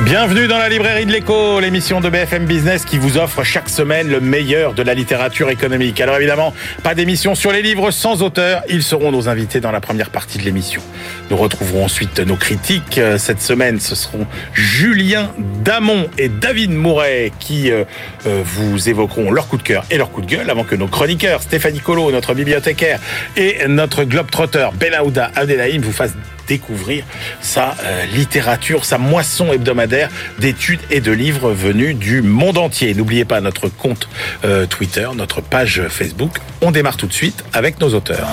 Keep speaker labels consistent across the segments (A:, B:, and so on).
A: Bienvenue dans la librairie de l'écho, l'émission de BFM Business qui vous offre chaque semaine le meilleur de la littérature économique. Alors évidemment, pas d'émission sur les livres sans auteur, ils seront nos invités dans la première partie de l'émission. Nous retrouverons ensuite nos critiques. Cette semaine, ce seront Julien Damon et David Mouret qui euh, euh, vous évoqueront leur coup de cœur et leur coup de gueule avant que nos chroniqueurs, Stéphanie Colo, notre bibliothécaire et notre globetrotter Benahouda Abdelhaim vous fassent découvrir sa euh, littérature, sa moisson hebdomadaire d'études et de livres venus du monde entier. N'oubliez pas notre compte euh, Twitter, notre page Facebook. On démarre tout de suite avec nos auteurs.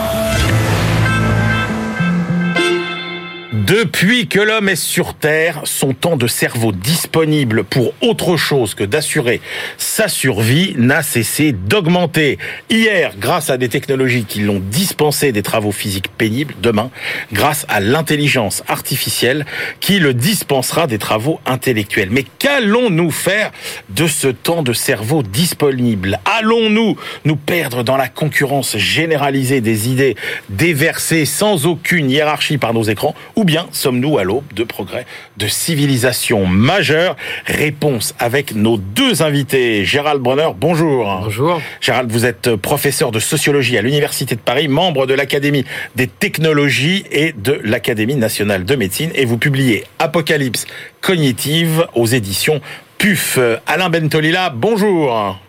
A: Depuis que l'homme est sur Terre, son temps de cerveau disponible pour autre chose que d'assurer sa survie n'a cessé d'augmenter. Hier, grâce à des technologies qui l'ont dispensé des travaux physiques pénibles, demain, grâce à l'intelligence artificielle qui le dispensera des travaux intellectuels. Mais qu'allons-nous faire de ce temps de cerveau disponible? Allons-nous nous perdre dans la concurrence généralisée des idées déversées sans aucune hiérarchie par nos écrans bien sommes-nous à l'aube de progrès de civilisation majeure Réponse avec nos deux invités. Gérald Brunner, bonjour.
B: Bonjour.
A: Gérald, vous êtes professeur de sociologie à l'Université de Paris, membre de l'Académie des technologies et de l'Académie nationale de médecine et vous publiez Apocalypse cognitive aux éditions PUF. Alain Bentolila, bonjour.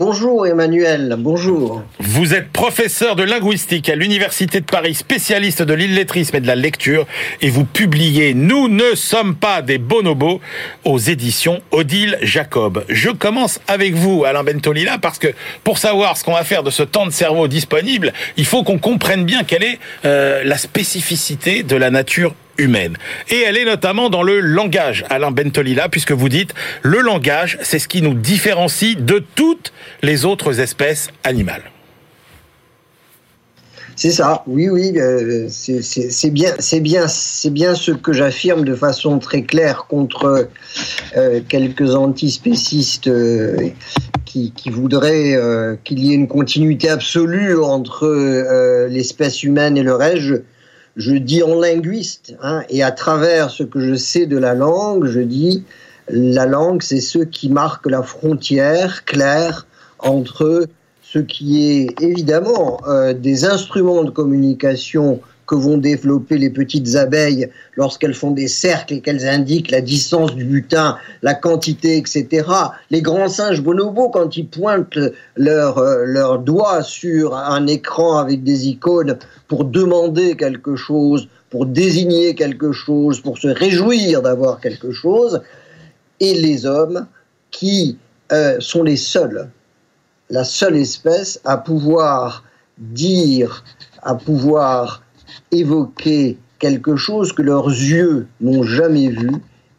C: Bonjour Emmanuel, bonjour.
A: Vous êtes professeur de linguistique à l'Université de Paris, spécialiste de l'illettrisme et de la lecture, et vous publiez Nous ne sommes pas des bonobos aux éditions Odile Jacob. Je commence avec vous, Alain Bentolila, parce que pour savoir ce qu'on va faire de ce temps de cerveau disponible, il faut qu'on comprenne bien quelle est euh, la spécificité de la nature humaine. Et elle est notamment dans le langage, Alain Bentolila, puisque vous dites le langage, c'est ce qui nous différencie de toutes les autres espèces animales.
C: C'est ça, oui, oui, euh, c'est bien, c'est bien, c'est bien ce que j'affirme de façon très claire contre euh, quelques antispécistes euh, qui, qui, voudraient euh, qu'il y ait une continuité absolue entre l'espèce humaine et le reste je dis en linguiste, hein, et à travers ce que je sais de la langue, je dis la langue, c'est ce qui marque la frontière claire entre ce qui est évidemment euh, des instruments de communication que vont développer les petites abeilles lorsqu'elles font des cercles et qu'elles indiquent la distance du butin, la quantité, etc. Les grands singes bonobos, quand ils pointent leurs leur doigts sur un écran avec des icônes pour demander quelque chose, pour désigner quelque chose, pour se réjouir d'avoir quelque chose, et les hommes qui euh, sont les seuls, la seule espèce à pouvoir dire, à pouvoir évoquer quelque chose que leurs yeux n'ont jamais vu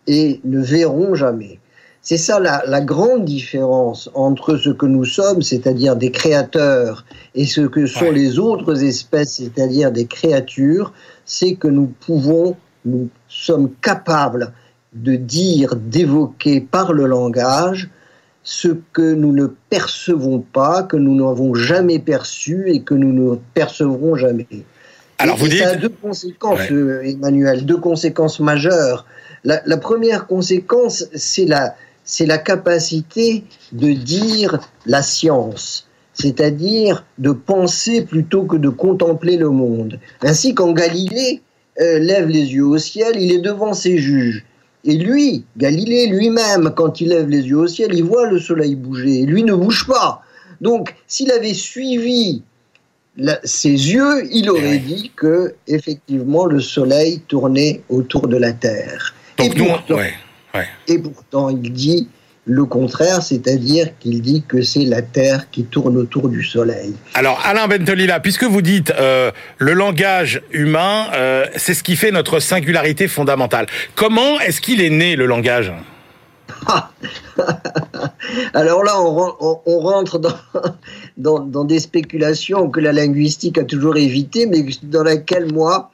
C: et ne verront jamais. C'est ça la, la, grande différence entre ce que nous sommes, c'est-à-dire des créateurs, et ce que sont ouais. les autres espèces, c'est-à-dire des créatures, c'est que nous pouvons, nous sommes capables de dire, d'évoquer par le langage ce que nous ne percevons pas, que nous n'avons jamais perçu et que nous ne percevrons jamais.
A: Alors
C: et,
A: vous
C: et
A: dites...
C: ça a deux conséquences,
A: Ouais.
C: euh, Emmanuel, deux conséquences majeures. La, la première conséquence, c'est la, c'est la capacité de dire la science, c'est-à-dire de penser plutôt que de contempler le monde. Ainsi, quand Galilée euh, lève les yeux au ciel, il est devant ses juges. Et lui, Galilée lui-même, quand il lève les yeux au ciel, il voit le soleil bouger. Et lui ne bouge pas. Donc, s'il avait suivi la- ses yeux, il aurait
A: Ouais.
C: dit que effectivement le soleil tournait autour de la Terre.
A: Donc
C: et,
A: nous,
C: pourtant,
A: ouais, ouais.
C: et pourtant, il dit le contraire, c'est-à-dire qu'il dit que c'est la Terre qui tourne autour du soleil.
A: Alors Alain Bentolila, puisque vous dites euh, le langage humain, euh, c'est ce qui fait notre singularité fondamentale. Comment est-ce qu'il est né le langage?
C: Alors là, on, ren- on- on rentre dans, des spéculations que la linguistique a toujours évitées, mais dans laquelle moi,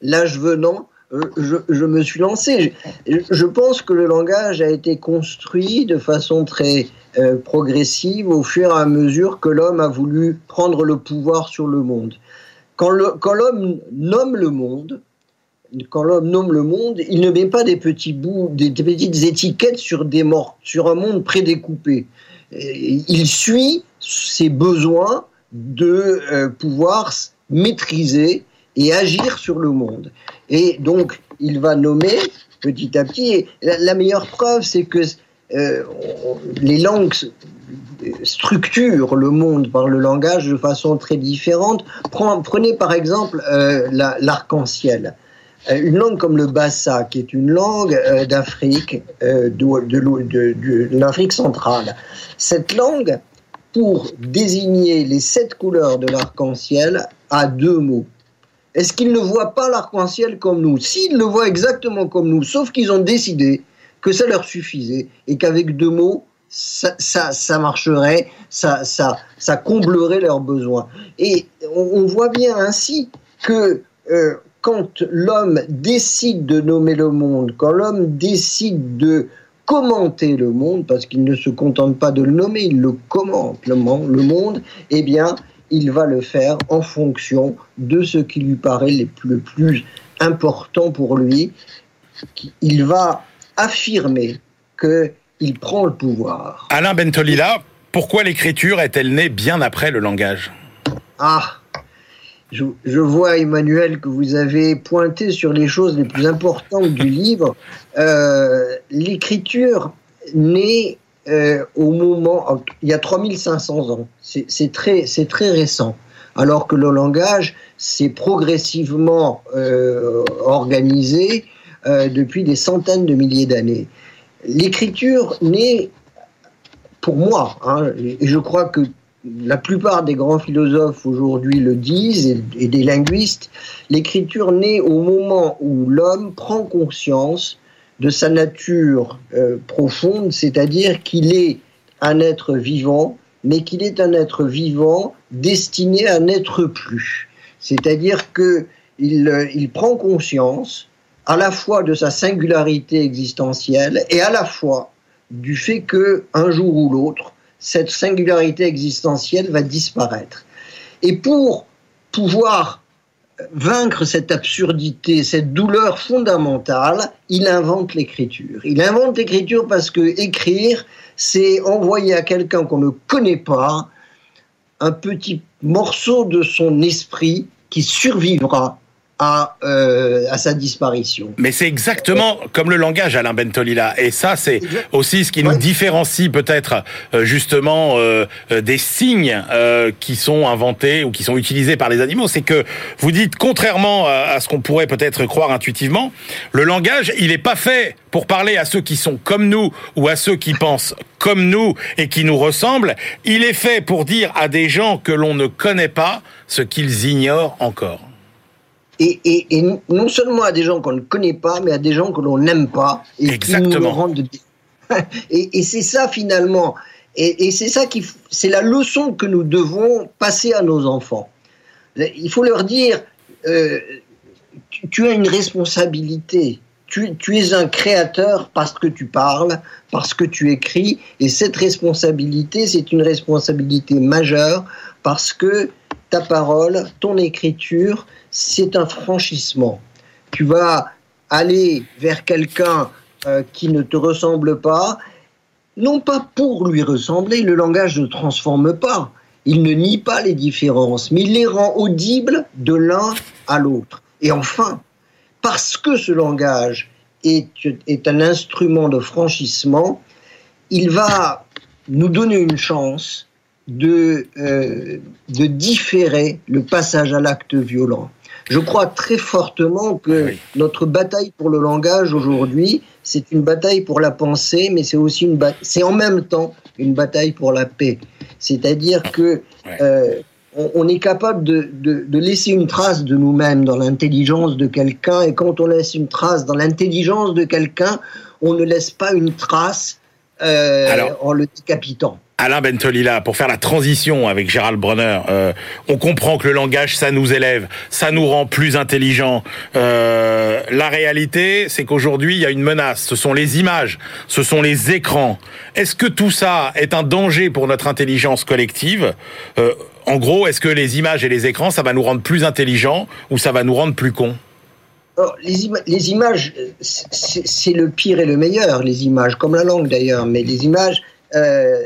C: l'âge venant, je, me suis lancé. Je, pense que le langage a été construit de façon très euh, progressive au fur et à mesure que l'homme a voulu prendre le pouvoir sur le monde. Quand l'homme nomme le monde, quand l'homme nomme le monde, il ne met pas des petits bouts, des, petites étiquettes sur un monde prédécoupé. Il suit ses besoins de euh, pouvoir maîtriser et agir sur le monde. Et donc, il va nommer petit à petit. La, meilleure preuve, c'est que euh, les langues structurent le monde par le langage de façon très différente. Prenez par exemple euh, l'arc-en-ciel. Euh, une langue comme le bassa, qui est une langue d'Afrique, de, de l'Afrique centrale. Cette langue, pour désigner les sept couleurs de l'arc-en-ciel, a deux mots. Est-ce qu'ils ne voient pas l'arc-en-ciel comme nous? S'ils le voient exactement comme nous, sauf qu'ils ont décidé que ça leur suffisait et qu'avec deux mots, ça, ça, marcherait, ça, ça, ça comblerait leurs besoins. Et on, voit bien ainsi que euh, quand l'homme décide de nommer le monde, quand l'homme décide de commenter le monde, parce qu'il ne se contente pas de le nommer, il le commente, le monde, eh bien, il va le faire en fonction de ce qui lui paraît le plus important pour lui. Il va affirmer qu'il prend le pouvoir.
A: Alain Bentolila, pourquoi l'écriture est-elle née bien après le langage?
C: Ah, je, vois, Emmanuel, que vous avez pointé sur les choses les plus importantes du livre. Euh, l'écriture naît euh, au moment, il y a 3500 ans. C'est très, très récent. Alors que le langage s'est progressivement euh, organisé depuis des centaines de milliers d'années. L'écriture naît, pour moi, hein, et je crois que la plupart des grands philosophes aujourd'hui le disent, et, des linguistes, l'écriture naît au moment où l'homme prend conscience de sa nature euh, profonde, c'est-à-dire qu'il est un être vivant, mais qu'il est un être vivant destiné à n'être plus. C'est-à-dire que il, euh, il prend conscience à la fois de sa singularité existentielle et à la fois du fait que un jour ou l'autre, cette singularité existentielle va disparaître. Et pour pouvoir vaincre cette absurdité, cette douleur fondamentale, il invente l'écriture. Il invente l'écriture parce que écrire, c'est envoyer à quelqu'un qu'on ne connaît pas un petit morceau de son esprit qui survivra à, euh, à sa disparition.
A: Mais c'est exactement comme le langage, Alain Bentolila. Et ça, c'est aussi ce qui nous différencie peut-être euh, justement euh, des signes qui sont inventés ou qui sont utilisés par les animaux. C'est que vous dites, contrairement à ce qu'on pourrait peut-être croire intuitivement, le langage, il n'est pas fait pour parler à ceux qui sont comme nous ou à ceux qui pensent comme nous et qui nous ressemblent. Il est fait pour dire à des gens que l'on ne connaît pas ce qu'ils ignorent encore
C: et, non seulement à des gens qu'on ne connaît pas, mais à des gens que l'on n'aime pas
A: et Exactement. qui nous rendent
C: et, c'est ça finalement, et, c'est ça qui, c'est la leçon que nous devons passer à nos enfants. Il faut leur dire, euh, tu, as une responsabilité. Tu, tu, es un créateur parce que tu parles, parce que tu écris, et cette responsabilité, c'est une responsabilité majeure parce que ta parole, ton écriture, c'est un franchissement. Tu vas aller vers quelqu'un euh, qui ne te ressemble pas, non pas pour lui ressembler, le langage ne transforme pas, il ne nie pas les différences, mais il les rend audibles de l'un à l'autre. Et enfin, parce que ce langage est, est un instrument de franchissement, il va nous donner une chance de, euh, de différer le passage à l'acte violent. Je crois très fortement que notre bataille pour le langage aujourd'hui, c'est une bataille pour la pensée, mais c'est aussi une c'est en même temps une bataille pour la paix. C'est-à-dire que euh, on, est capable de, de, de, laisser une trace de nous-mêmes dans l'intelligence de quelqu'un, et quand on laisse une trace dans l'intelligence de quelqu'un, on ne laisse pas une trace euh, en le décapitant.
A: Alain Bentolila, pour faire la transition avec Gérald Bronner, euh, on comprend que le langage, ça nous élève, ça nous rend plus intelligents. Euh, la réalité, c'est qu'aujourd'hui, il y a une menace. Ce sont les images, ce sont les écrans. Est-ce que tout ça est un danger pour notre intelligence collective? Euh, En gros, est-ce que les images et les écrans, ça va nous rendre plus intelligents ou ça va nous rendre plus cons?
C: Les, les, images, c'est le pire et le meilleur, les images, comme la langue d'ailleurs, mais les images, euh,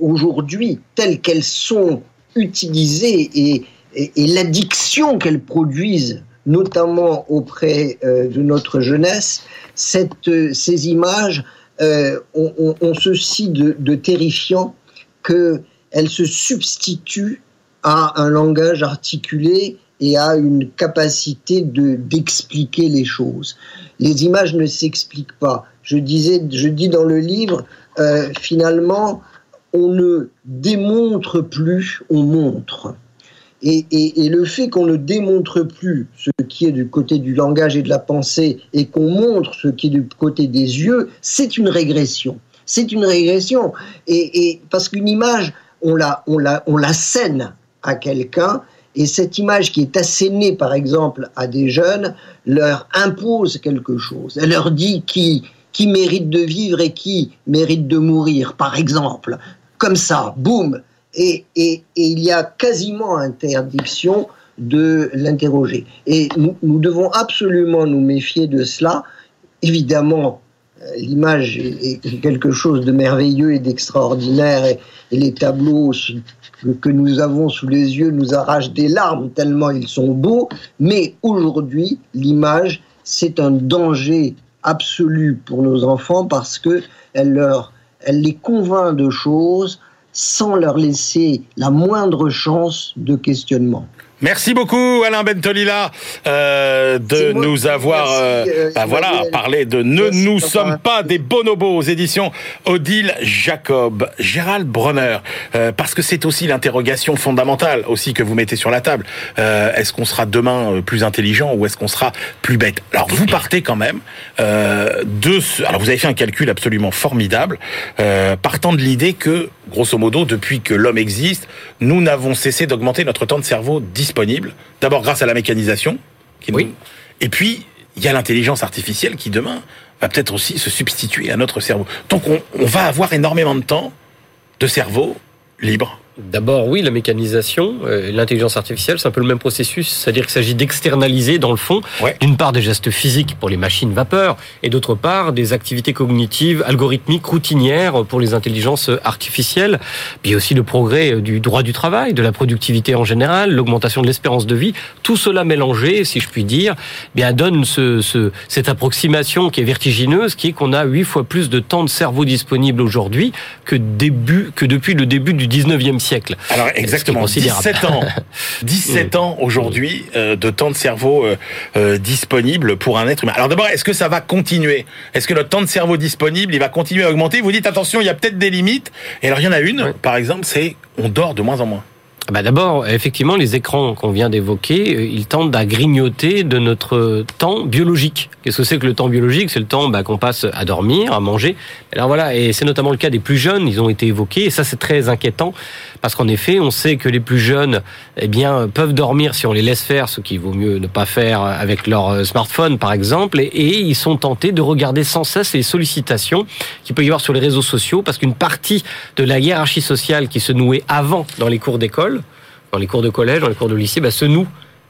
C: aujourd'hui, telles qu'elles sont utilisées et, l'addiction qu'elles produisent, notamment auprès euh, de notre jeunesse, euh, ces images euh, ont, ceci de, de terrifiant qu'elles se substituent à un langage articulé et à une capacité de d'expliquer les choses. Les images ne s'expliquent pas. Je disais, je dis dans le livre, finalement, on ne démontre plus, on montre. Et, et, et le fait qu'on ne démontre plus ce qui est du côté du langage et de la pensée et qu'on montre ce qui est du côté des yeux, c'est une régression. C'est une régression. Et, et parce qu'une image, on la, on la, on la scène à quelqu'un et cette image qui est assénée, par exemple, à des jeunes, leur impose quelque chose. Elle leur dit qui, qui mérite de vivre et qui mérite de mourir, par exemple. Comme ça, boum. Et, il y a quasiment interdiction de l'interroger. Et nous, devons absolument nous méfier de cela. Évidemment, euh, l'image est quelque chose de merveilleux et d'extraordinaire et, les tableaux que nous avons sous les yeux nous arrachent des larmes tellement ils sont beaux. Mais aujourd'hui, l'image, c'est un danger absolue pour nos enfants parce que elle leur, elle les convainc de choses sans leur laisser la moindre chance de questionnement.
A: Merci beaucoup Alain Bentolila euh, de nous avoir euh, euh, bah voilà parlé de Ne nous sommes pas des bonobos aux éditions Odile Jacob, Gérald Bronner, euh, parce que c'est aussi l'interrogation fondamentale aussi que vous mettez sur la table. Euh, est-ce qu'on sera demain plus intelligent ou est-ce qu'on sera plus bête? Alors vous partez quand même de ce, alors vous avez fait un calcul absolument formidable, partant de l'idée que grosso modo depuis que l'homme existe, nous n'avons cessé d'augmenter notre temps de cerveau disponible. D'abord grâce à la mécanisation. Qui
B: oui.
A: Nous... Et puis, il y a l'intelligence artificielle qui demain va peut-être aussi se substituer à notre cerveau. Donc on, on va avoir énormément de temps de cerveau libre.
B: D'abord, oui, la mécanisation, euh, l'intelligence artificielle, c'est un peu le même processus, c'est-à-dire qu'il s'agit d'externaliser, dans le fond,
A: ouais.
B: d'une part des gestes physiques pour les machines vapeur, et d'autre part des activités cognitives, algorithmiques, routinières pour les intelligences artificielles. Puis aussi le progrès du droit du travail, de la productivité en général, l'augmentation de l'espérance de vie, tout cela mélangé, si je puis dire, eh bien donne ce, ce, cette approximation qui est vertigineuse, qui est qu'on a huit fois plus de temps de cerveau disponible aujourd'hui que, début, que depuis le début du 19e siècle.
A: Alors exactement, 17 ans, 17 ans aujourd'hui euh, de temps de cerveau euh, euh, disponible pour un être humain. Alors d'abord, est-ce que ça va continuer? Est-ce que notre temps de cerveau disponible, il va continuer à augmenter? Vous dites attention, il y a peut-être des limites. Et alors il y en a une, oui. par exemple, c'est on dort de moins en moins.
B: Bah D'abord, effectivement, les écrans qu'on vient d'évoquer, ils tentent à grignoter de notre temps biologique. Qu'est-ce que c'est que le temps biologique? C'est le temps bah, qu'on passe à dormir, à manger. Alors voilà, et c'est notamment le cas des plus jeunes, ils ont été évoqués, et ça c'est très inquiétant, parce qu'en effet, on sait que les plus jeunes eh bien, peuvent dormir si on les laisse faire, ce qu'il vaut mieux ne pas faire avec leur smartphone, par exemple, et, ils sont tentés de regarder sans cesse les sollicitations qu'il peut y avoir sur les réseaux sociaux, parce qu'une partie de la hiérarchie sociale qui se nouait avant dans les cours d'école, dans les cours de collège, dans les cours de lycée, bah, se noue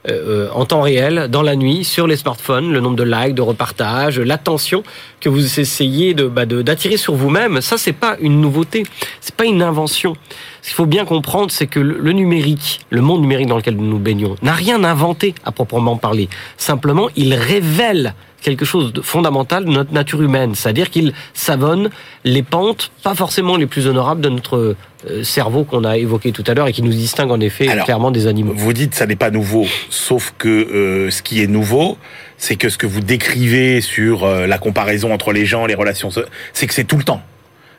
B: euh, en temps réel, dans la nuit, sur les smartphones, le nombre de likes, de repartages, l'attention que vous essayez de bah, d'attirer sur vous-même. Ça, c'est pas une nouveauté, c'est pas une invention. Ce qu'il faut bien comprendre, c'est que le numérique, le monde numérique dans lequel nous nous baignons, n'a rien inventé à proprement parler. Simplement, il révèle quelque chose de fondamental de notre nature humaine, c'est-à-dire qu'il savonne les pentes, pas forcément les plus honorables de notre cerveau qu'on a évoqué tout à l'heure et qui nous distingue en effet
A: Alors,
B: clairement des animaux.
A: Vous dites ça n'est pas nouveau, sauf que euh, ce qui est nouveau, c'est que ce que vous décrivez sur euh, la comparaison entre les gens, les relations, c'est que c'est tout le temps.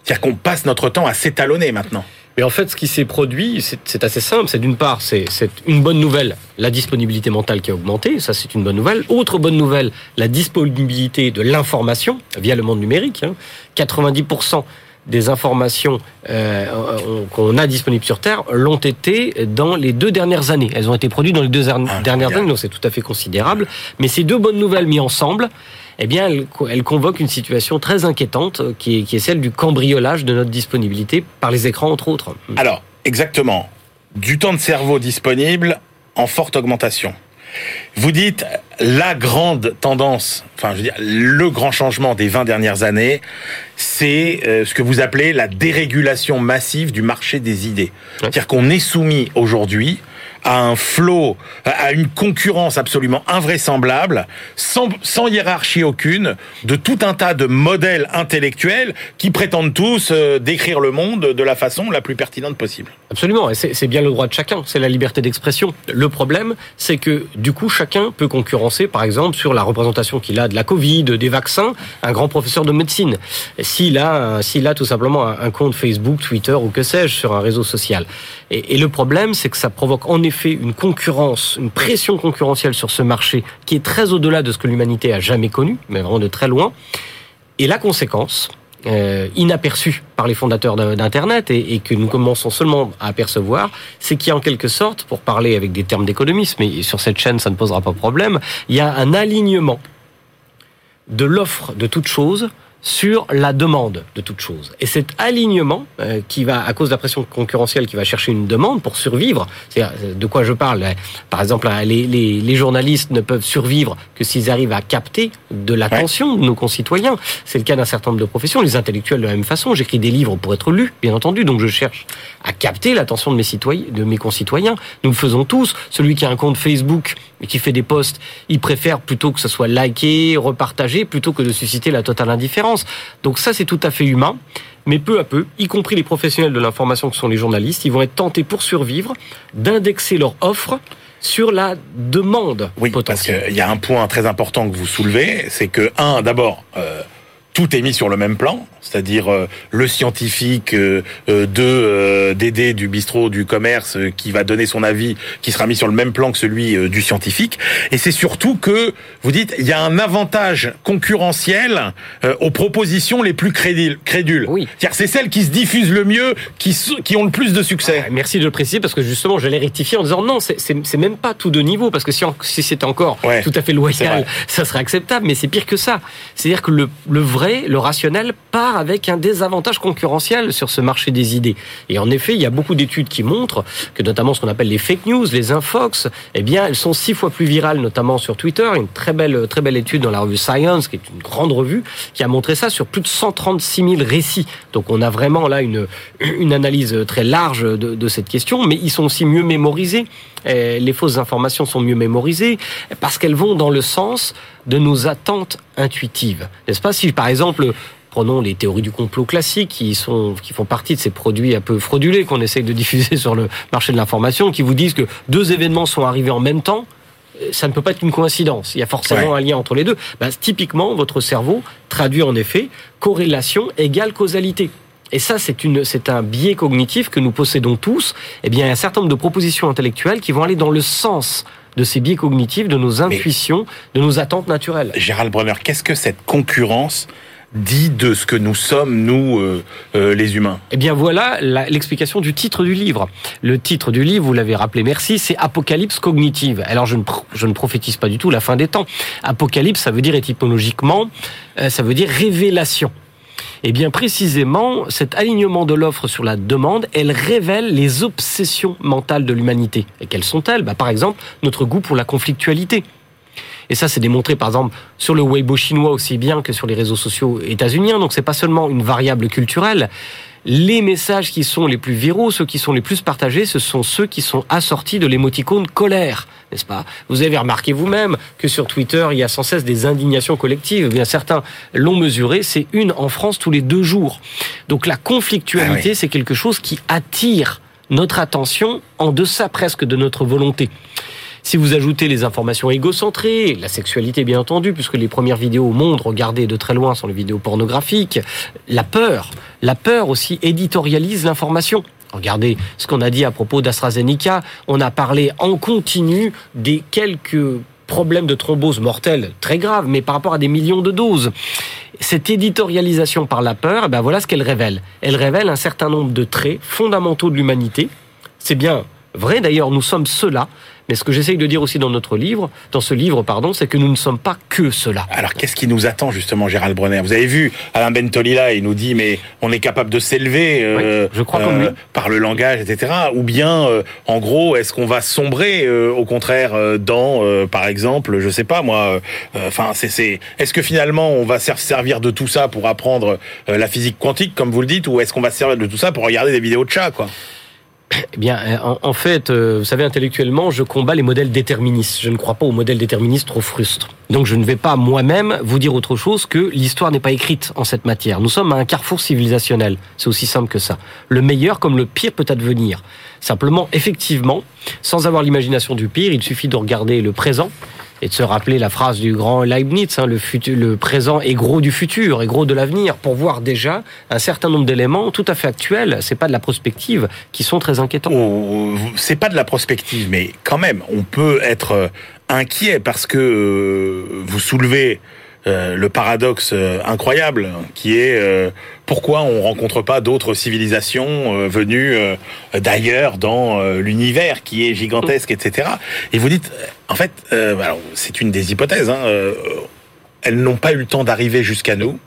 A: C'est-à-dire qu'on passe notre temps à s'étalonner maintenant.
B: Mais en fait, ce qui s'est produit, c'est assez simple. C'est d'une part, c'est une bonne nouvelle, la disponibilité mentale qui a augmenté. Ça, c'est une bonne nouvelle. Autre bonne nouvelle, la disponibilité de l'information via le monde numérique. Hein. 90% des informations euh, qu'on a disponibles sur Terre l'ont été dans les deux dernières années. Elles ont été produites dans les deux dernières années, donc c'est tout à fait considérable. Mais ces deux bonnes nouvelles mises ensemble, eh bien, elles, convoquent une situation très inquiétante qui est, qui est celle du cambriolage de notre disponibilité par les écrans, entre autres.
A: Alors, exactement. Du temps de cerveau disponible en forte augmentation. Vous dites la grande tendance, enfin je veux dire le grand changement des 20 dernières années, c'est euh, ce que vous appelez la dérégulation massive du marché des idées. C'est-à-dire qu'on est soumis aujourd'hui à un flot, à une concurrence absolument invraisemblable, sans, hiérarchie aucune, de tout un tas de modèles intellectuels qui prétendent tous euh, décrire le monde de la façon la plus pertinente possible.
B: Absolument, c'est bien le droit de chacun, c'est la liberté d'expression. Le problème, c'est que du coup, chacun peut concurrencer, par exemple, sur la représentation qu'il a de la Covid, des vaccins, un grand professeur de médecine. S'il a, a tout simplement un compte Facebook, Twitter ou que sais-je sur un réseau social. Et, et le problème, c'est que ça provoque en effet une concurrence, une pression concurrentielle sur ce marché qui est très au-delà de ce que l'humanité a jamais connu, mais vraiment de très loin. Et la conséquence, euh, inaperçue par les fondateurs d'Internet et, et, que nous commençons seulement à apercevoir, c'est qu'il y a en quelque sorte, pour parler avec des termes d'économisme, mais sur cette chaîne ça ne posera pas problème, il y a un alignement de l'offre de toute chose sur la demande de toute chose. Et cet alignement euh, qui va, à cause de la pression concurrentielle, qui va chercher une demande pour survivre, c'est euh, de quoi je parle. Par exemple, les, les, les journalistes ne peuvent survivre que s'ils arrivent à capter de l'attention de nos concitoyens. C'est le cas d'un certain nombre de professions. Les intellectuels de la même façon. J'écris des livres pour être lus, bien entendu, donc je cherche à capter l'attention de mes citoyens, de mes concitoyens. Nous le faisons tous. Celui qui a un compte Facebook et qui fait des posts, il préfère plutôt que ce soit liké, repartagé, plutôt que de susciter la totale indifférence. Donc ça, c'est tout à fait humain. Mais peu à peu, y compris les professionnels de l'information que sont les journalistes, ils vont être tentés pour survivre d'indexer leur offre sur la demande
A: oui,
B: potentielle.
A: parce qu'il y a un point très important que vous soulevez, c'est que, un, d'abord, euh, tout est mis sur le même plan, c'est-à-dire euh, le scientifique euh, euh, de Dédé du bistrot du commerce qui va donner son avis, qui sera mis sur le même plan que celui du scientifique. Et c'est surtout que, vous dites, il y a un avantage concurrentiel aux propositions les plus crédules.
B: Oui.
A: C'est celles qui se diffusent le mieux, qui, qui ont le plus de succès.
B: Ah, merci de le préciser parce que justement, j'allais rectifier en disant non, c'est même pas tout de niveau parce que si, si c'était encore
A: ouais,
B: tout à fait loyal, ça serait acceptable, mais c'est pire que ça. C'est-à-dire que le, le vrai, le rationnel part avec un désavantage concurrentiel sur ce marché des idées. Et en effet, il y a beaucoup d'études qui montrent que notamment ce qu'on appelle les fake news, les infox, eh bien, elles sont six fois plus virales, notamment sur Twitter. Une très belle, très belle étude dans la revue Science, qui est une grande revue, qui a montré ça sur plus de 136 000 récits. Donc, on a vraiment là une, une analyse très large de, de cette question, mais ils sont aussi mieux mémorisés. Les fausses informations sont mieux mémorisées parce qu'elles vont dans le sens de nos attentes intuitives. N'est-ce pas? Si, par exemple, prenons les théories du complot classiques qui sont qui font partie de ces produits un peu fraudulés qu'on essaye de diffuser sur le marché de l'information, qui vous disent que deux événements sont arrivés en même temps. Ça ne peut pas être une coïncidence. Il y a forcément
A: Ouais.
B: un lien entre les deux. Bah, typiquement, votre cerveau traduit en effet corrélation égale causalité. Et ça, c'est une, c'est un biais cognitif que nous possédons tous. Eh bien, il y a un certain nombre de propositions intellectuelles qui vont aller dans le sens de ces biais cognitifs, de nos intuitions, de nos attentes naturelles.
A: Gérald Brenner, qu'est-ce que cette concurrence dit de ce que nous sommes, nous, euh, euh, les humains
B: Eh bien voilà l'explication du titre du livre. Le titre du livre, vous l'avez rappelé, merci, c'est Apocalypse cognitive. Alors je ne, je ne prophétise pas du tout la fin des temps. Apocalypse, ça veut dire étymologiquement, euh, ça veut dire révélation. Eh bien précisément, cet alignement de l'offre sur la demande, elle révèle les obsessions mentales de l'humanité. Et quelles sont-elles? Bah, Par exemple, notre goût pour la conflictualité. Et ça, c'est démontré par exemple sur le Weibo chinois aussi bien que sur les réseaux sociaux états-uniens. Donc c'est pas seulement une variable culturelle. Les messages qui sont les plus viraux, ceux qui sont les plus partagés, ce sont ceux qui sont assortis de l'émoticône colère, n'est-ce pas? Vous avez remarqué vous-même que sur Twitter, il y a sans cesse des indignations collectives. Eh bien certains l'ont mesuré, c'est une en France tous les deux jours. Donc la conflictualité,
A: Ah oui.
B: c'est quelque chose qui attire notre attention en deçà presque de notre volonté. Si vous ajoutez les informations égocentrées, la sexualité bien entendu, puisque les premières vidéos au monde regardées de très loin sont les vidéos pornographiques, la peur, la peur aussi éditorialise l'information. Regardez ce qu'on a dit à propos d'AstraZeneca, on a parlé en continu des quelques problèmes de thrombose mortelle très graves, mais par rapport à des millions de doses. cette éditorialisation par la peur, eh ben voilà ce qu'elle révèle. Elle révèle un certain nombre de traits fondamentaux de l'humanité. C'est bien vrai, d'ailleurs, nous sommes ceux-là. Mais ce que j'essaye de dire aussi dans notre livre, dans ce livre, pardon, c'est que nous ne sommes pas que cela.
A: Alors qu'est-ce qui nous attend justement, Gérald Brenner? Vous avez vu Alain Bentolila, il nous dit mais on est capable de s'élever
B: euh, je crois comme lui.
A: Euh, par le langage, etc. Ou bien, euh, en gros, est-ce qu'on va sombrer au contraire dans, par exemple, je sais pas moi, enfin c'est, est-ce que finalement on va se servir de tout ça pour apprendre la physique quantique, comme vous le dites, ou est-ce qu'on va se servir de tout ça pour regarder des vidéos de chats, quoi?
B: Eh bien, euh, en, fait, euh, vous savez, intellectuellement, je combats les modèles déterministes. Je ne crois pas aux modèles déterministes trop frustres. Donc, je ne vais pas moi-même vous dire autre chose que l'histoire n'est pas écrite en cette matière. Nous sommes à un carrefour civilisationnel. C'est aussi simple que ça. Le meilleur comme le pire peut advenir. Simplement, effectivement, sans avoir l'imagination du pire, il suffit de regarder le présent et de se rappeler la phrase du grand Leibniz, hein, le, le présent est gros du futur, est gros de l'avenir, pour voir déjà un certain nombre d'éléments tout à fait actuels, c'est pas de la prospective, qui sont très inquiétants.
A: Oh, c'est pas de la prospective, mais quand même, on peut être euh, inquiet parce que euh, vous soulevez euh, le paradoxe incroyable qui est pourquoi on rencontre pas d'autres civilisations venues d'ailleurs dans l'univers qui est gigantesque, etc. Et vous dites en fait, euh, c'est une des hypothèses. Hein, euh, elles n'ont pas eu le temps d'arriver jusqu'à nous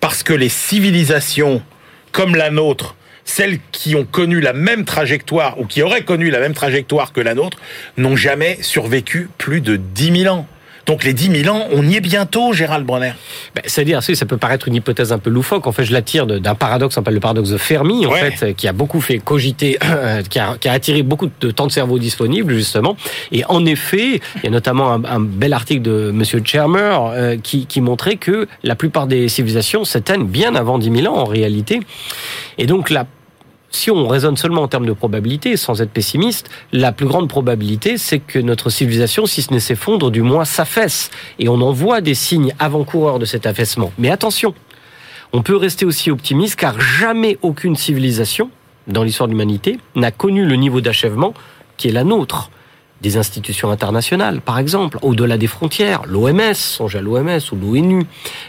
A: parce que les civilisations comme la nôtre, celles qui ont connu la même trajectoire ou qui auraient connu la même trajectoire que la nôtre, n'ont jamais survécu plus de 10 000 ans. Donc les 10 000 ans, on y est bientôt, Gérald Bronner.
B: Ben, C'est-à-dire, ça peut paraître une hypothèse un peu loufoque. En fait, je la tire d'un paradoxe, on appelle le paradoxe de Fermi, en fait, qui a beaucoup fait cogiter, qui, a, qui, a, attiré beaucoup de temps de cerveau disponible, justement. Et en effet, il y a notamment un, un bel article de Monsieur Chermer euh, qui, qui montrait que la plupart des civilisations s'éteignent bien avant 10 000 ans, en réalité. Et donc, la si on raisonne seulement en termes de probabilité, sans être pessimiste, la plus grande probabilité, c'est que notre civilisation, si ce n'est s'effondre, du moins s'affaisse. Et on en voit des signes avant-coureurs de cet affaissement. Mais attention, on peut rester aussi optimiste car jamais aucune civilisation dans l'histoire de l'humanité n'a connu le niveau d'achèvement qui est la nôtre des institutions internationales, par exemple, au-delà des frontières, l'OMS, songez à l'OMS ou l'ONU,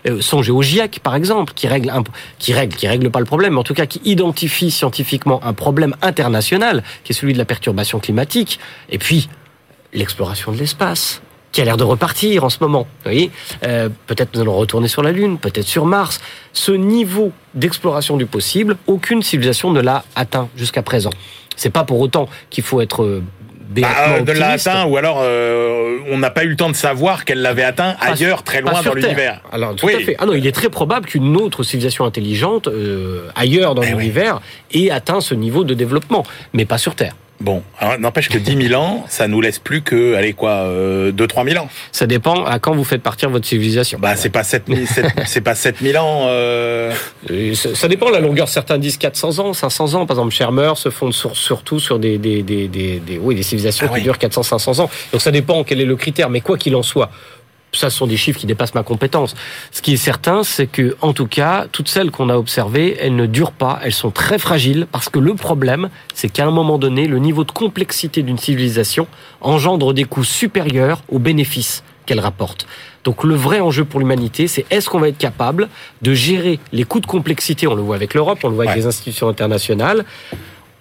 B: euh, songez au GIEC, par exemple, qui règle, qui règle, qui règle pas le problème, mais en tout cas qui identifie scientifiquement un problème international, qui est celui de la perturbation climatique, et puis l'exploration de l'espace, qui a l'air de repartir en ce moment. Vous voyez, euh, peut-être nous allons retourner sur la Lune, peut-être sur Mars. Ce niveau d'exploration du possible, aucune civilisation ne l'a atteint jusqu'à présent. C'est pas pour autant qu'il faut être euh, bah,
A: de l'a atteint ou alors euh, on n'a pas eu le temps de savoir qu'elle l'avait atteint ailleurs, très loin dans l'univers.
B: Alors tout à fait. Ah non, il est très probable qu'une autre civilisation intelligente euh, ailleurs dans eh l'univers ait atteint ce niveau de développement, mais pas sur Terre.
A: Bon, n'empêche que 10 000 ans, ça nous laisse plus que, allez quoi, euh, 2-3 000 ans.
B: Ça dépend à quand vous faites partir votre civilisation.
A: Bah c'est pas 7 c'est pas 7 000 ans. Euh...
B: Ça, dépend la longueur. Certains disent 400 ans, 500 ans. Par exemple, Shermer se fonde sur, surtout sur des des, des, des, des, oui, des civilisations ah qui durent 400-500 ans. Donc ça dépend quel est le critère. Mais quoi qu'il en soit, ça, ce sont des chiffres qui dépassent ma compétence. Ce qui est certain, c'est que, en tout cas, toutes celles qu'on a observées, elles ne durent pas, elles sont très fragiles, parce que le problème, c'est qu'à un moment donné, le niveau de complexité d'une civilisation engendre des coûts supérieurs aux bénéfices qu'elle rapporte. Donc le vrai enjeu pour l'humanité, c'est est-ce qu'on va être capable de gérer les coûts de complexité, on le voit avec l'Europe, on le voit avec les institutions internationales,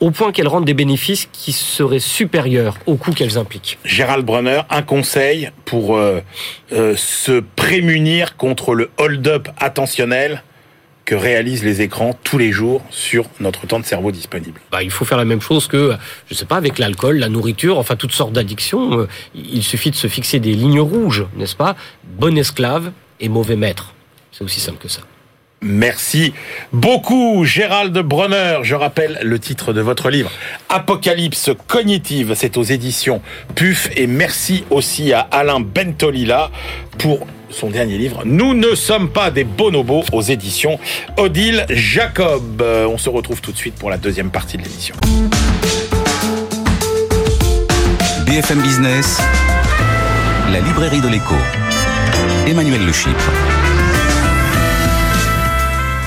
B: au point qu'elles rendent des bénéfices qui seraient supérieurs aux coûts qu'elles impliquent.
A: Gérald Brunner, un conseil pour euh, euh, se prémunir contre le hold-up attentionnel que réalisent les écrans tous les jours sur notre temps de cerveau disponible
B: bah, Il faut faire la même chose que, je sais pas, avec l'alcool, la nourriture, enfin toutes sortes d'addictions. Euh, il suffit de se fixer des lignes rouges, n'est-ce pas? Bon esclave et mauvais maître. C'est aussi simple que ça.
A: Merci beaucoup, Gérald Bronner. Je rappelle le titre de votre livre, Apocalypse cognitive. C'est aux éditions PUF. Et merci aussi à Alain Bentolila pour son dernier livre, Nous ne sommes pas des bonobos aux éditions Odile Jacob. Euh, on se retrouve tout de suite pour la deuxième partie de l'émission.
D: BFM Business, la librairie de l'écho. Emmanuel Le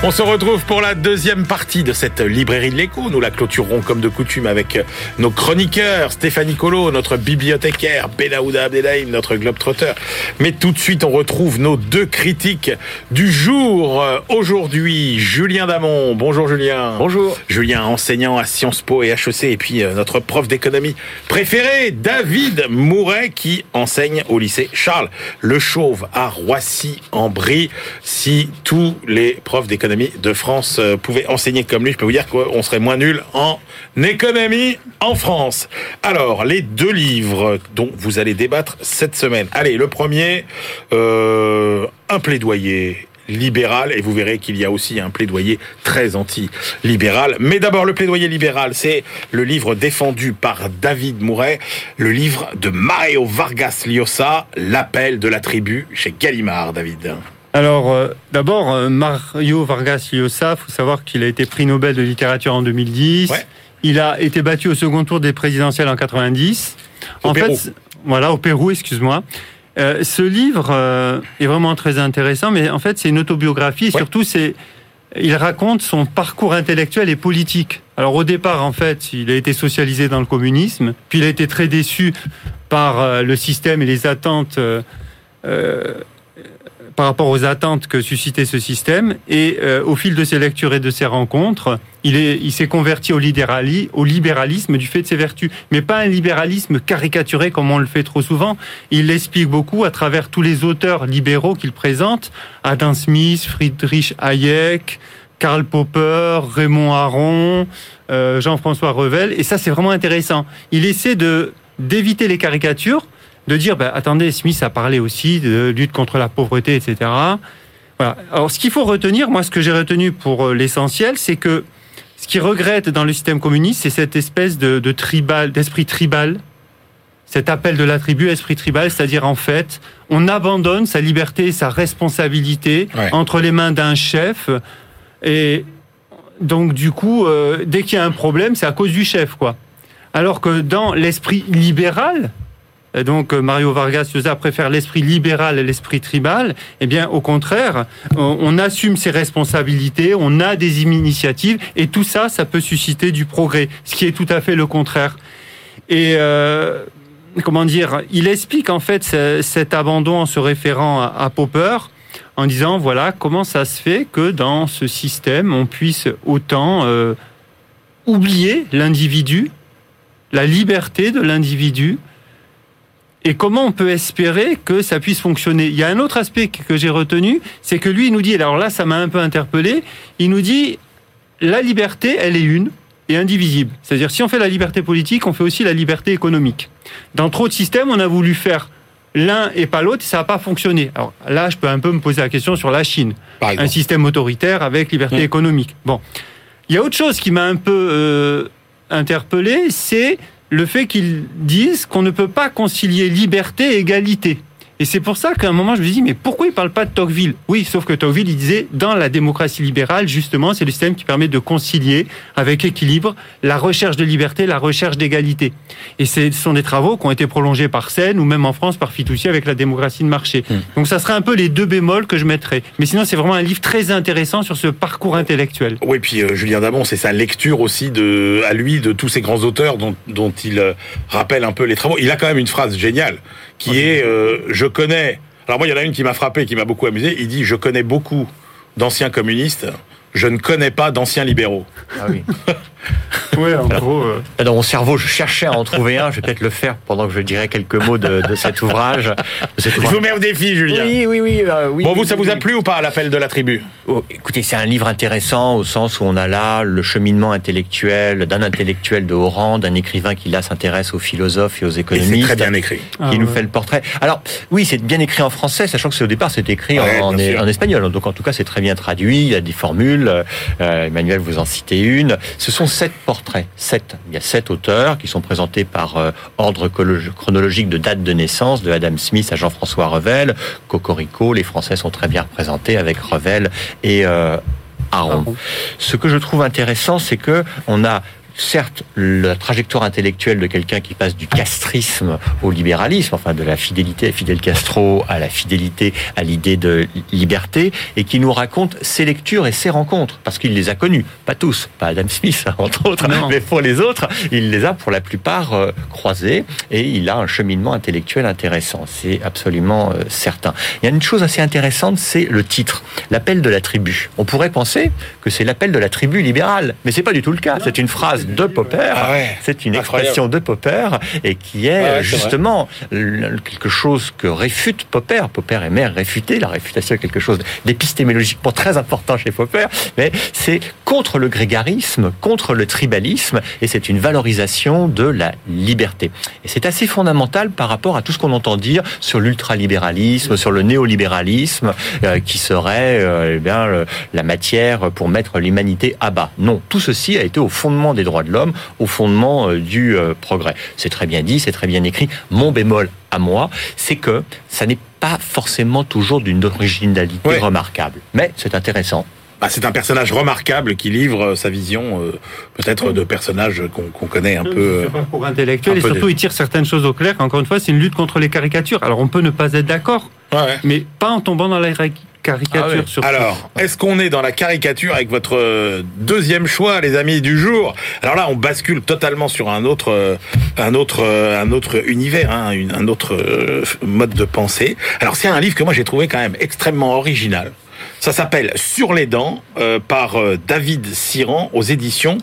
A: On se retrouve pour la deuxième partie de cette librairie de l'écho. Nous la clôturerons comme de coutume avec nos chroniqueurs, Stéphanie Colo, notre bibliothécaire, Benaouda Abdelhaim, notre globetrotter. Mais tout de suite, on retrouve nos deux critiques du jour. Aujourd'hui, Julien Damon. Bonjour Julien.
B: Bonjour.
A: Julien, enseignant à Sciences Po et HEC. Et puis euh, notre prof d'économie préféré, David Mouret, qui enseigne au lycée Charles Le Chauve à Roissy-en-Brie. Si tous les profs d'économie de France euh, pouvait enseigner comme lui, je peux vous dire qu'on serait moins nul en économie en France. Alors, les deux livres dont vous allez débattre cette semaine. Allez, le premier, euh, un plaidoyer libéral et vous verrez qu'il y a aussi un plaidoyer très anti-libéral. Mais d'abord, le plaidoyer libéral, c'est le livre défendu par David Mouret, le livre de Mario Vargas Llosa, L'appel de la tribu chez Gallimard, David.
E: Alors, euh, d'abord, euh, Mario Vargas Llosa, faut savoir qu'il a été prix Nobel de littérature en 2010. Il a été battu au second tour des présidentielles en 90.
A: Au
E: en
A: Pérou.
E: fait, voilà, au Pérou, excuse-moi. Euh, ce livre euh, est vraiment très intéressant, mais en fait, c'est une autobiographie. Et
A: Ouais.
E: surtout, c'est il raconte son parcours intellectuel et politique. Alors au départ, en fait, il a été socialisé dans le communisme, puis il a été très déçu par euh, le système et les attentes euh, euh, par rapport aux attentes que suscitait ce système. Et euh, au fil de ses lectures et de ses rencontres, il il s'est converti au, au libéralisme du fait de ses vertus, mais pas un libéralisme caricaturé comme on le fait trop souvent. Il l'explique beaucoup à travers tous les auteurs libéraux qu'il présente Adam Smith, Friedrich Hayek. Karl Popper, Raymond Aron, euh, Jean-François Revel, et ça c'est vraiment intéressant. Il essaie de d'éviter les caricatures, de dire bah, attendez, Smith a parlé aussi de lutte contre la pauvreté, etc. Voilà. Alors ce qu'il faut retenir, moi ce que j'ai retenu pour euh, l'essentiel, c'est que ce qu'il regrette dans le système communiste, c'est cette espèce de, de tribal, d'esprit tribal, cet appel de la tribu, esprit tribal, c'est-à-dire en fait, on abandonne sa liberté et sa responsabilité
A: Ouais.
E: entre les mains d'un chef, et donc du coup, euh, dès qu'il y a un problème, c'est à cause du chef, quoi. Alors que dans l'esprit libéral, donc euh, Mario Vargas Llosa préfère l'esprit libéral et l'esprit tribal. Eh bien, au contraire, on, assume ses responsabilités, on a des initiatives, et tout ça, ça peut susciter du progrès, ce qui est tout à fait le contraire. Et euh, comment dire, il explique en fait ce- cet abandon en se référant à, Popper, en disant voilà comment ça se fait que dans ce système on puisse autant euh, oublier l'individu, la liberté de l'individu, et comment on peut espérer que ça puisse fonctionner? Il y a un autre aspect que j'ai retenu, c'est que lui, il nous dit, alors là, ça m'a un peu interpellé, il nous dit, la liberté, elle est une et indivisible. C'est-à-dire, si on fait la liberté politique, on fait aussi la liberté économique. Dans trop de systèmes, on a voulu faire l'un et pas l'autre, et ça n'a pas fonctionné. Alors là, je peux un peu me poser la question sur la Chine un système autoritaire avec liberté
A: Mm.
E: économique. Bon, il y a autre chose qui m'a un peu euh, interpellé, c'est le fait qu'ils disent qu'on ne peut pas concilier liberté et égalité. Et c'est pour ça qu'à un moment, je me dis, mais pourquoi ils parlent pas de Tocqueville? Oui, sauf que Tocqueville, il disait, dans la démocratie libérale, justement, c'est le système qui permet de concilier avec équilibre la recherche de liberté, la recherche d'égalité. Et ce sont des travaux qui ont été prolongés par Seine ou même en France par Fitoussi avec la démocratie de marché. Donc ça serait un peu les deux bémols que je mettrais. Mais sinon, c'est vraiment un livre très intéressant sur ce parcours intellectuel.
A: Oui, puis euh, Julien Damon, c'est sa lecture aussi de, à lui de tous ces grands auteurs dont, dont il euh, rappelle un peu les travaux. Il a quand même une phrase géniale qui est euh, Je connais. Alors moi, il y en a une qui m'a frappé, qui m'a beaucoup amusé. Il dit Je connais beaucoup d'anciens communistes. Je ne connais pas d'anciens libéraux.
F: Ah oui.
E: Ouais, en gros. euh,
F: Dans mon cerveau, je cherchais à en trouver un. Je vais peut-être le faire pendant que je dirais quelques mots de, de cet ouvrage. De cet
A: Je
F: ouvrage.
A: vous mets au défi, Julien.
F: Oui, oui, oui, euh, oui.
A: Bon, vous,
F: oui,
A: ça vous a
F: oui.
A: plu ou pas, l'appel de la tribu?
F: Oh, écoutez, c'est un livre intéressant au sens où on a là le cheminement intellectuel d'un intellectuel de haut rang, d'un écrivain qui là s'intéresse aux philosophes et aux
A: Et c'est
F: économistes.
A: très bien écrit.
E: ah,
F: qui nous
E: ouais.
F: fait le portrait. Alors oui, c'est bien écrit en français, sachant que c'est au départ c'est écrit
A: Ouais,
F: en espagnol. Donc en tout cas c'est très bien traduit. Il y a des formules. Euh, Emmanuel vous en citez une. Ce sont sept portraits. Sept. Il y a sept auteurs qui sont présentés par euh, ordre chrono- chronologique de date de naissance, de Adam Smith à Jean-François Revel. Cocorico, les Français sont très bien représentés avec Revel et euh. Aron. Ce que je trouve intéressant, c'est que on a certes, la trajectoire intellectuelle de quelqu'un qui passe du castrisme au libéralisme, enfin de la fidélité à Fidel Castro à la fidélité à l'idée de liberté, et qui nous raconte ses lectures et ses rencontres, parce qu'il les a connues, pas tous, pas Adam Smith entre autres, mais pour les autres, il les a pour la plupart euh, croisés, et il a un cheminement intellectuel intéressant, c'est absolument euh, certain. Il y a une chose assez intéressante, c'est le titre, l'appel de la tribu. On pourrait penser que c'est l'appel de la tribu libérale, mais c'est pas du tout le cas. C'est une phrase de Popper,
A: Ah ouais.
F: c'est une
A: Incroyable.
F: expression de Popper et qui est
A: ouais,
F: justement quelque chose que réfute Popper. Popper aimait réfuter. La réfutation est quelque chose d'épistémologiquement très important chez Popper, mais c'est contre le grégarisme, contre le tribalisme, et c'est une valorisation de la liberté. Et c'est assez fondamental par rapport à tout ce qu'on entend dire sur l'ultralibéralisme, sur le néolibéralisme, euh, qui serait euh, eh bien, le- la matière pour mettre l'humanité à bas. Non, tout ceci a été au fondement des droits de l'homme, au fondement euh, du euh, progrès. C'est très bien dit, c'est très bien écrit. Mon bémol à moi, c'est que ça n'est pas forcément toujours d'une originalité
A: Ouais.
F: remarquable. Mais c'est intéressant.
A: Bah, c'est un personnage remarquable qui livre euh, sa vision, euh, peut-être de personnage qu'on connaît un peu. euh,
E: intellectuel
A: un
E: et surtout
A: des-
E: il tire certaines choses au clair. Encore une fois, c'est une lutte contre les caricatures. Alors on peut ne pas être d'accord,
A: Ouais,
E: mais pas en tombant dans la cari- caricature.
F: Ah ouais.
A: Alors, est-ce qu'on est dans la caricature avec votre euh, deuxième choix, les amis du jour? Alors là, on bascule totalement sur un autre, euh, un autre, euh, un autre univers, hein, un autre euh, mode de pensée. Alors, c'est un livre que moi j'ai trouvé quand même extrêmement original. Ça s'appelle Sur les dents euh, par euh, David Siran aux éditions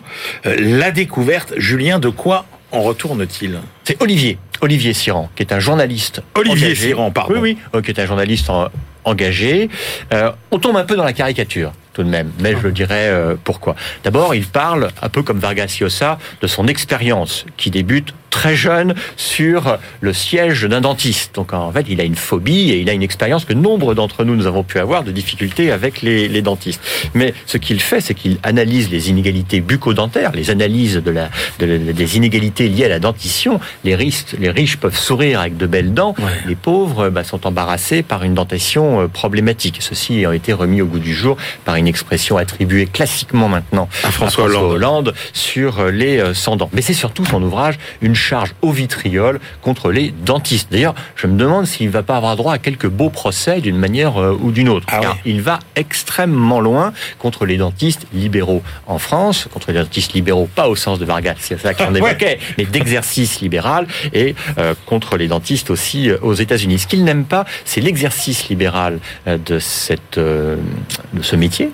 A: euh, La Découverte. Julien, de quoi en retourne-t-il?
F: C'est Olivier, Olivier Siran, qui est un journaliste.
A: Olivier
F: engagé.
A: Siran, pardon.
F: Oui, oui, euh, qui est un journaliste en- engagé. Euh, on tombe un peu dans la caricature, tout de même, mais je le dirais euh, pourquoi. D'abord, il parle, un peu comme Vargas Llosa, de son expérience, qui débute très jeune sur le siège d'un dentiste. Donc en fait, il a une phobie et il a une expérience que nombre d'entre nous, nous avons pu avoir de difficultés avec les, les dentistes. Mais ce qu'il fait, c'est qu'il analyse les inégalités bucco-dentaires, les analyses de la, de la- des inégalités liées à la dentition. Les riches, les riches peuvent sourire avec de belles dents,
A: Ouais.
F: les pauvres bah, sont embarrassés par une dentition euh, problématique. Ceci ayant été remis au goût du jour par une expression attribuée classiquement maintenant
A: À François Hollande.
F: Hollande sur euh, les euh, sans dents. Mais c'est surtout son ouvrage une charge au vitriol contre les dentistes. D'ailleurs, je me demande s'il ne va pas avoir droit à quelques beaux procès d'une manière euh, ou d'une autre.
A: Ah
F: car il va extrêmement loin contre les dentistes libéraux en France, contre les dentistes libéraux, pas au sens de Vargas, c'est ça qu'on évoquait, mais d'exercice libéral, et euh, contre les dentistes aussi euh, aux États-Unis. Ce qu'il n'aime pas, c'est l'exercice libéral de, cette, euh, de ce métier.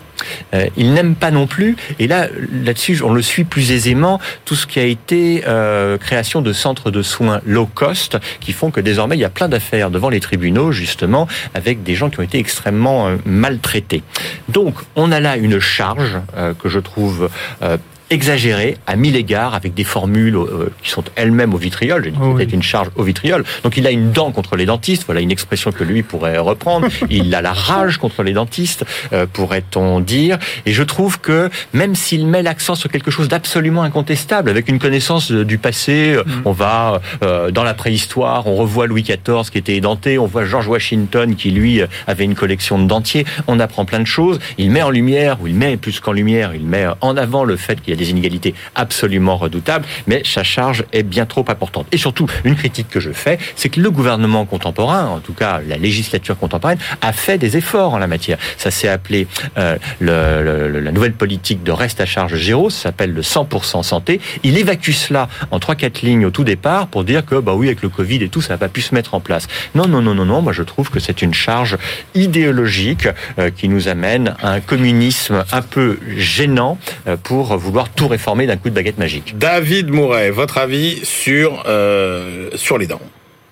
F: Euh, il n'aime pas non plus, et là, là-dessus, on le suit plus aisément, tout ce qui a été euh, création de centres de soins low cost, qui font que désormais, il y a plein d'affaires devant les tribunaux, justement, avec des gens qui ont été extrêmement euh, maltraités. Donc, on a là une charge euh, que je trouve euh, exagérée à mille égards, avec des formules euh, qui sont elles-mêmes au vitriol. J'ai dit
E: Oh oui.
F: c'était une charge au vitriol. Donc, il a une dent contre les dentistes. Voilà une expression que lui pourrait reprendre. Il a la rage contre les dentistes, euh, pourrait-on dire. Et je trouve que même s'il met l'accent sur quelque chose d'absolument incontestable, avec une connaissance euh, du passé, euh, on va euh, dans la préhistoire, on revoit Louis XIV qui était édenté, on voit George Washington qui lui avait une collection de dentiers. On apprend plein de choses. Il met en lumière, ou il met plus qu'en lumière, il met en avant le fait qu'il y a des inégalités absolument redoutables, mais sa charge est bien trop importante. Et surtout, une critique que je fais, c'est que le gouvernement contemporain, en tout cas la législature contemporaine, a fait des efforts en la matière. Ça s'est appelé euh, la nouvelle politique de reste à charge zéro, ça s'appelle le 100% santé. Il évacue cela en trois quatre lignes au tout départ pour dire que bah oui avec le Covid et tout ça n'a pas pu se mettre en place. Non non non non non, moi je trouve que c'est une charge idéologique euh, qui nous amène à un communisme un peu gênant euh, pour vouloir tout réformer d'un coup de baguette magique.
A: David Mouret, votre avis sur, euh, sur les dents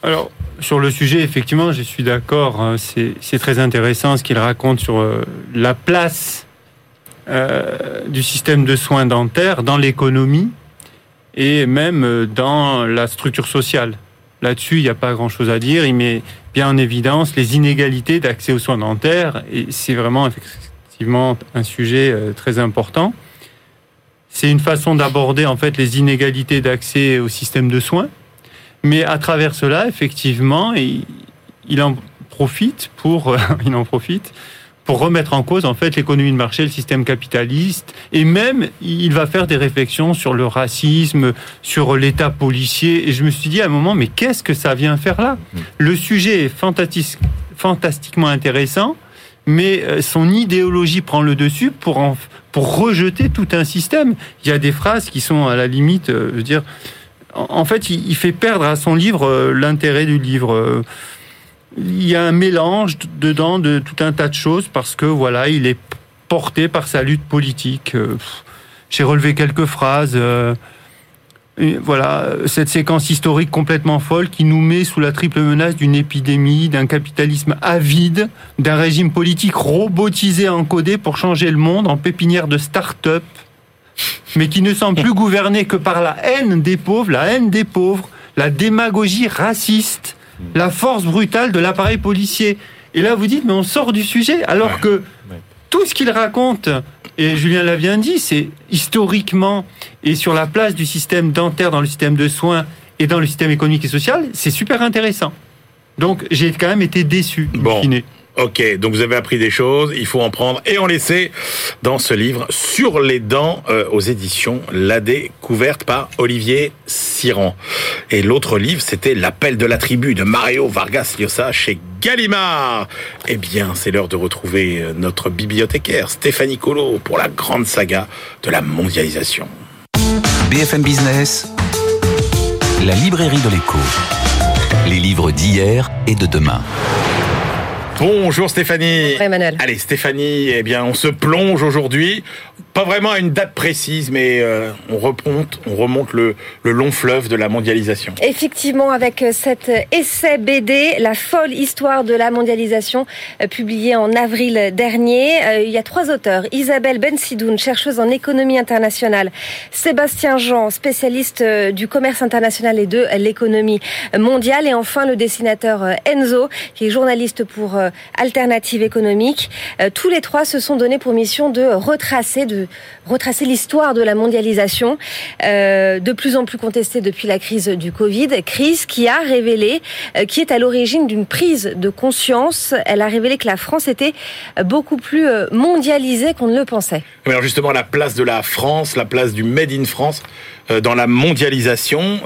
E: Alors, sur le sujet, effectivement, je suis d'accord. hein, C'est très intéressant ce qu'il raconte sur euh, la place euh, du système de soins dentaires dans l'économie et même dans la structure sociale. Là-dessus, il n'y a pas grand-chose à dire. Il met bien en évidence les inégalités d'accès aux soins dentaires et c'est vraiment effectivement un sujet très important. C'est une façon d'aborder en fait les inégalités d'accès au système de soins. Mais à travers cela, effectivement, il, il en profite pour, il en profite pour remettre en cause en fait l'économie de marché, le système capitaliste, et même il va faire des réflexions sur le racisme, sur l'État policier. Et je me suis dit à un moment, mais qu'est-ce que ça vient faire là? Le sujet est fantastiquement intéressant, mais euh, son idéologie prend le dessus pour pour rejeter tout un système. Il y a des phrases qui sont à la limite, euh, je veux dire, en fait, il fait perdre à son livre euh, l'intérêt du livre il y a un mélange dedans de tout un tas de choses parce que voilà, il est porté par sa lutte politique. J'ai relevé quelques phrases. Voilà, cette séquence historique complètement folle qui nous met sous la triple menace d'une épidémie, d'un capitalisme avide, d'un régime politique robotisé, encodé pour changer le monde en pépinière de start-up, mais qui ne semble plus gouverné que par la haine des pauvres, la haine des pauvres, la démagogie raciste la force brutale de l'appareil policier. Et là, vous dites, mais on sort du sujet, alors que tout ce qu'il raconte, et Julien l'a bien dit, c'est historiquement et sur la place du système dentaire dans le système de soins et dans le système économique et social, c'est super intéressant. Donc j'ai quand même été déçu.
A: Bon. Ok, donc vous avez appris des choses, il faut en prendre et en laisser dans ce livre sur les dents euh, aux éditions La découverte par Olivier Siran. Et l'autre livre, c'était L'appel de la tribu de Mario Vargas Llosa chez Gallimard. Eh bien, c'est l'heure de retrouver euh, notre bibliothécaire Stéphanie Colo pour la grande saga de la mondialisation.
D: BFM Business, la librairie de l'écho. Les livres d'hier et de demain.
A: Bonjour Stéphanie.
G: Bonjour Emmanuel.
A: Allez Stéphanie, eh bien on se plonge aujourd'hui, pas vraiment à une date précise, mais euh, on remonte, on remonte le, long fleuve de la mondialisation.
G: Effectivement, avec euh, cet essai BD, La folle histoire de la mondialisation, euh, publié en avril dernier, il y a trois auteurs Isabelle Bensidoun, chercheuse en économie internationale, Sébastien Jean, spécialiste du commerce international et de l'économie mondiale, et enfin le dessinateur Enzo, qui est journaliste pour alternative économique. Tous les trois se sont donnés pour mission de retracer, de retracer l'histoire de la mondialisation, euh, de plus en plus contestée depuis la crise du Covid, crise qui a révélé, qui est à l'origine d'une prise de conscience. Elle a révélé que la France était beaucoup plus mondialisée qu'on ne le pensait.
A: alors justement, la place de la France, la place du Made in France dans la mondialisation,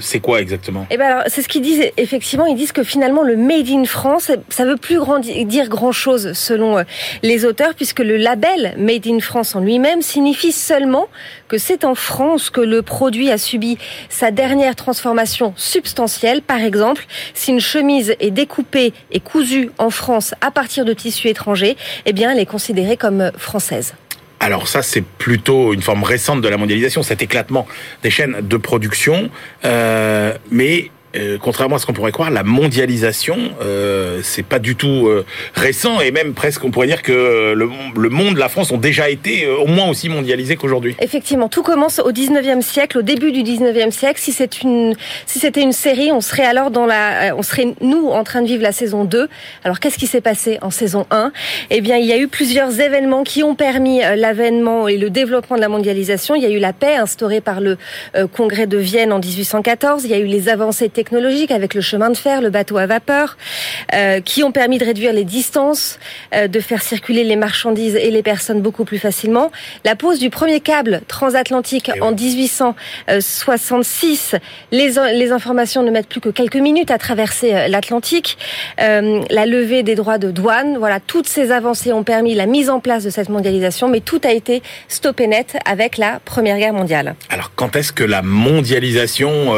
A: c'est quoi exactement?
G: Eh ben alors, c'est ce qu'ils disent effectivement. Ils disent que finalement le Made in France, ça veut plus dire grand-chose selon euh, les auteurs, puisque le label Made in France en lui-même signifie seulement que c'est en France que le produit a subi sa dernière transformation substantielle. Par exemple, si une chemise est découpée et cousue en France à partir de tissus étrangers, eh bien, elle est considérée comme française.
A: Alors ça, c'est plutôt une forme récente de la mondialisation, cet éclatement des chaînes de production. Euh, mais euh, contrairement à ce qu'on pourrait croire, la mondialisation, euh, c'est pas du tout euh, récent et même presque on pourrait dire que le, le monde, la France ont déjà été euh, au moins aussi mondialisés qu'aujourd'hui.
G: Effectivement, tout commence au 19e siècle, au début du 19e siècle. Si si c'était une série, on serait alors dans la, on serait nous en train de vivre la saison 2. Alors qu'est-ce qui s'est passé en saison 1 Eh bien, il y a eu plusieurs événements qui ont permis l'avènement et le développement de la mondialisation. Il y a eu la paix instaurée par le Congrès de Vienne en 1814. Il y a eu les avancées technologiques avec le chemin de fer, le bateau à vapeur, euh, qui ont permis de réduire les distances, euh, de faire circuler les marchandises et les personnes beaucoup plus facilement. La pose du premier câble transatlantique eh en 1866, les, les informations ne mettent plus que quelques minutes à traverser euh, l'Atlantique. la levée des droits de douane, voilà, toutes ces avancées ont permis la mise en place de cette mondialisation, mais tout a été stoppé net avec la Première Guerre mondiale.
A: Alors quand est-ce que la mondialisation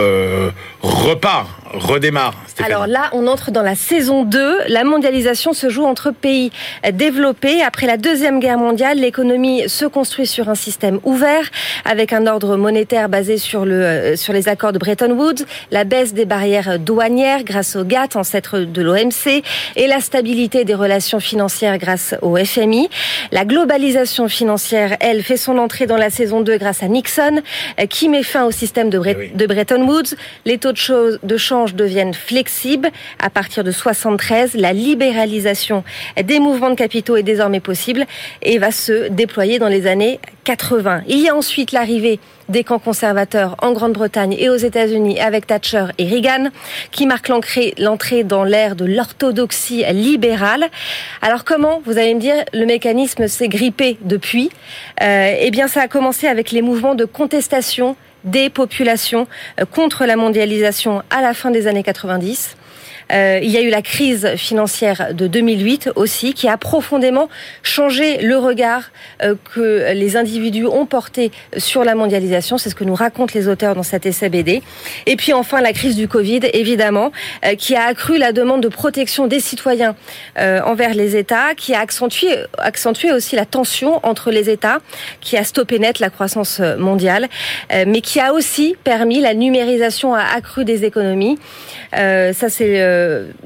A: repart? Wow. Redémarre.
G: Alors là, on entre dans la saison 2. La mondialisation se joue entre pays développés. Après la Deuxième Guerre mondiale, l'économie se construit sur un système ouvert, avec un ordre monétaire basé sur, le, euh, sur les accords de Bretton Woods, la baisse des barrières douanières grâce au GATT, ancêtre de l'OMC, et la stabilité des relations financières grâce au FMI. La globalisation financière, elle, fait son entrée dans la saison 2 grâce à Nixon, euh, qui met fin au système de, eh de Bretton Woods. Les taux de change deviennent flexibles. À partir de 73, la libéralisation des mouvements de capitaux est désormais possible et va se déployer dans les années 80. Il y a ensuite l'arrivée des camps conservateurs en Grande-Bretagne et aux États-Unis avec Thatcher et Reagan, qui marque l'entrée dans l'ère de l'orthodoxie libérale. Alors comment, vous allez me dire, le mécanisme s'est grippé depuis? Euh, Eh bien, ça a commencé avec les mouvements de contestation des populations euh, contre la mondialisation à la fin des années 90. Euh, il y a eu la crise financière de 2008 aussi, qui a profondément changé le regard euh, que les individus ont porté sur la mondialisation. C'est ce que nous racontent les auteurs dans cet essai. Et puis enfin la crise du Covid, évidemment, euh, qui a accru la demande de protection des citoyens envers les États, qui a accentué, accentué aussi la tension entre les États, qui a stoppé net la croissance mondiale, mais qui a aussi permis la numérisation accrue des économies. ça, c'est euh,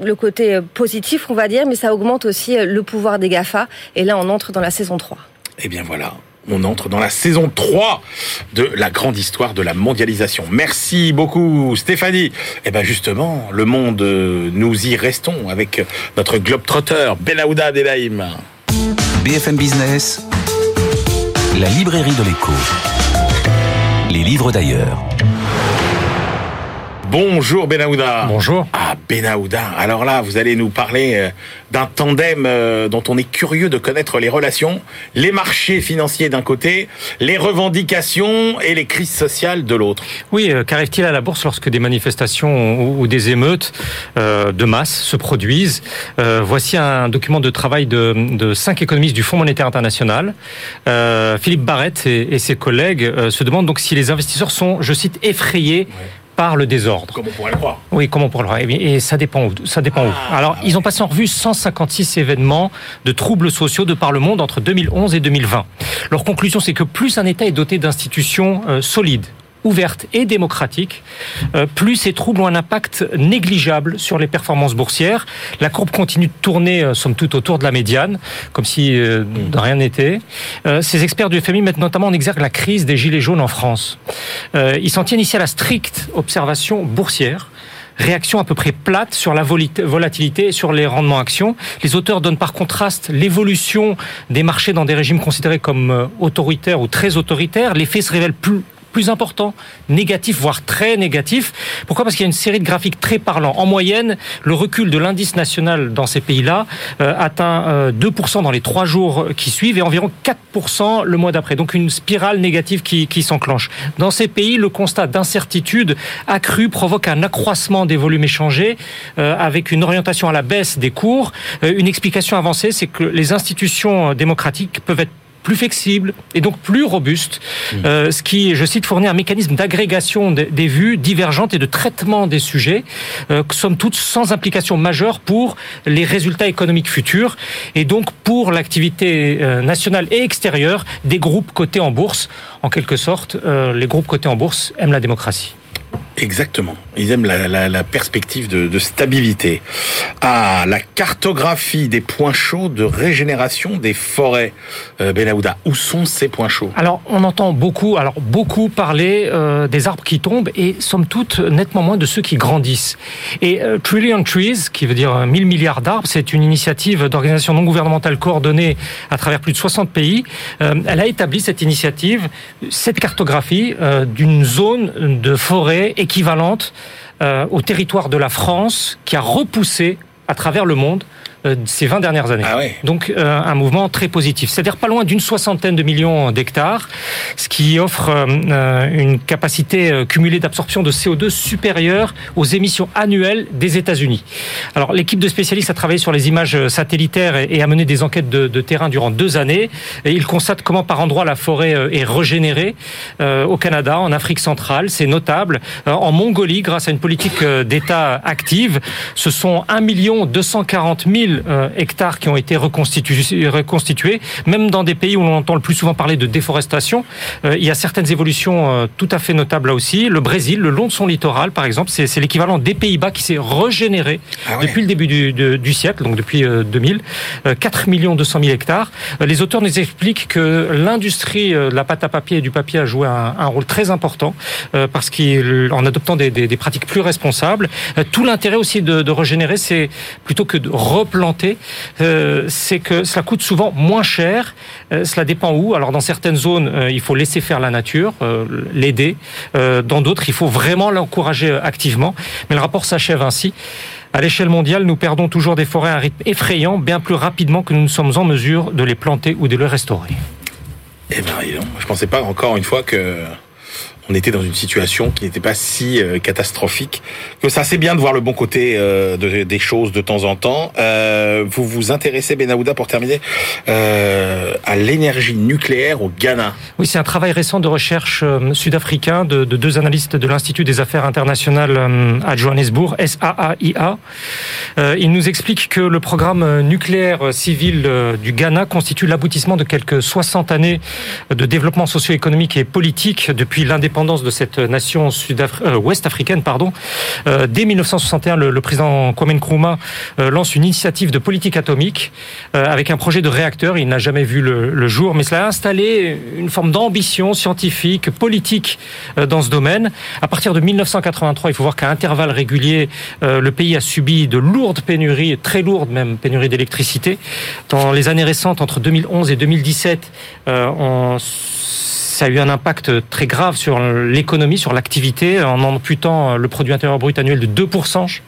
G: le côté positif, on va dire, mais ça augmente aussi le pouvoir des GAFA. Et là, on entre dans la saison 3.
A: Eh bien voilà, on entre dans la saison 3 de la grande histoire de la mondialisation. Merci beaucoup Stéphanie. Eh bien justement, le monde, nous y restons avec notre globe-trotteur Benahouda Delaïm.
D: BFM Business, la librairie de l'écho. Les livres d'ailleurs.
A: Bonjour Benahouda.
B: Bonjour.
A: Ah Benahouda. Alors là, vous allez nous parler euh, d'un tandem euh, dont on est curieux de connaître les relations, les marchés financiers d'un côté, les revendications et les crises sociales de l'autre.
H: Oui, euh, qu'arrive-t-il à la bourse lorsque des manifestations ou des émeutes de masse se produisent Voici un document de travail de, cinq économistes du Fonds monétaire international. Philippe Barrett et, ses collègues se demandent donc si les investisseurs sont, je cite, effrayés par le désordre.
A: Comme on pourrait le croire.
H: Oui, comme on pourrait le croire. Et ça dépend où. Ça dépend où. Ah, Alors, ils ont passé en revue 156 événements de troubles sociaux de par le monde entre 2011 et 2020. Leur conclusion, c'est que plus un État est doté d'institutions euh, solides, ouverte et démocratique, euh, plus ces troubles ont un impact négligeable sur les performances boursières. La courbe continue de tourner, euh, somme toute, autour de la médiane, comme si euh, rien n'était. ces experts du FMI mettent notamment en exergue la crise des gilets jaunes en France. ils s'en tiennent ici à la stricte observation boursière réaction à peu près plate sur la volatilité et sur les rendements actions. Les auteurs donnent par contraste l'évolution des marchés dans des régimes considérés comme autoritaires ou très autoritaires. L'effet se révèle plus plus important, négatif, voire très négatif. Pourquoi? Parce qu'il y a une série de graphiques très parlants. En moyenne, le recul de l'indice national dans ces pays-là euh, atteint 2% euh, dans les trois jours qui suivent et environ 4% le mois d'après. Donc une spirale négative qui, s'enclenche. Dans ces pays, le constat d'incertitude accrue provoque un accroissement des volumes échangés euh, avec une orientation à la baisse des cours. une explication avancée, c'est que les institutions démocratiques peuvent être plus flexible et donc plus robuste, mmh. euh, ce qui, je cite, fournit un mécanisme d'agrégation des, vues divergentes et de traitement des sujets, euh, somme toute sans implication majeure pour les résultats économiques futurs et donc pour l'activité euh, nationale et extérieure des groupes cotés en bourse. En quelque sorte, euh, les groupes cotés en bourse aiment la démocratie.
A: Exactement. Ils aiment la, perspective de, stabilité. Ah, la cartographie des points chauds de régénération des forêts. Euh, Benahouda, où sont ces points chauds?
H: Alors, on entend beaucoup, alors beaucoup parler euh, des arbres qui tombent et somme toute nettement moins de ceux qui grandissent. Et euh, Trillion Trees, qui veut dire 1000 milliards d'arbres, c'est une initiative d'organisation non gouvernementale coordonnée à travers plus de 60 pays. elle a établi cette initiative, cette cartographie d'une zone de forêt équivalente euh, au territoire de la France qui a repoussé à travers le monde ces 20 dernières années.
A: Ah
H: Donc euh, un mouvement très positif. C'est-à-dire pas loin d'une soixantaine de millions d'hectares, ce qui offre euh, une capacité cumulée d'absorption de CO2 supérieure aux émissions annuelles des États-Unis. Alors l'équipe de spécialistes a travaillé sur les images satellitaires et a mené des enquêtes de, de terrain durant deux années. Et ils constatent comment par endroits la forêt est régénérée au Canada, en Afrique centrale, c'est notable. En Mongolie, grâce à une politique d'État active, ce sont 1 240 000 euh, hectares qui ont été reconstitués, reconstitués, même dans des pays où on entend le plus souvent parler de déforestation. Euh, il y a certaines évolutions euh, tout à fait notables là aussi. Le Brésil, le long de son littoral, par exemple, c'est l'équivalent des Pays-Bas qui s'est régénéré ah depuis le début du, du, siècle, donc depuis 2000. 4 millions 200 000 hectares. Les auteurs nous expliquent que l'industrie de la pâte à papier et du papier a joué un, un rôle très important parce qu'en adoptant des, des, des, pratiques plus responsables, tout l'intérêt aussi de, de régénérer, c'est plutôt que de replanter implanter, euh, c'est que cela coûte souvent moins cher. Euh, cela dépend où. Alors dans certaines zones, euh, il faut laisser faire la nature, euh, l'aider. Dans d'autres, il faut vraiment l'encourager activement. Mais le rapport s'achève ainsi. À l'échelle mondiale, nous perdons toujours des forêts à un rythme effrayant, bien plus rapidement que nous ne sommes en mesure de les planter ou de les restaurer.
A: Eh donc, je pensais pas encore une fois que on était dans une situation qui n'était pas si euh, catastrophique que ça. C'est bien de voir le bon côté euh, de- des choses de temps en temps. Euh, vous vous intéressez, Benahouda, pour terminer, à l'énergie nucléaire au Ghana.
H: Oui, c'est un travail récent de recherche sud-africain de, de deux analystes de l'Institut des affaires internationales à Johannesburg, SAAIA. Ils nous expliquent que le programme nucléaire civil du Ghana constitue l'aboutissement de quelques 60 années de développement socio-économique et politique depuis l'indépendance de cette nation euh, ouest-africaine. Pardon. Euh, dès 1961, le, président Kwame Nkrumah euh, lance une initiative de politique atomique avec un projet de réacteur. Il n'a jamais vu le, jour, mais cela a installé une forme d'ambition scientifique, politique dans ce domaine. À partir de 1983, il faut voir qu'à intervalles réguliers, le pays a subi de lourdes pénuries, très lourdes même pénuries d'électricité. Dans les années récentes, entre 2011 et 2017, euh, on ça a eu un impact très grave sur l'économie, sur l'activité, en amputant le produit intérieur brut annuel de 2%.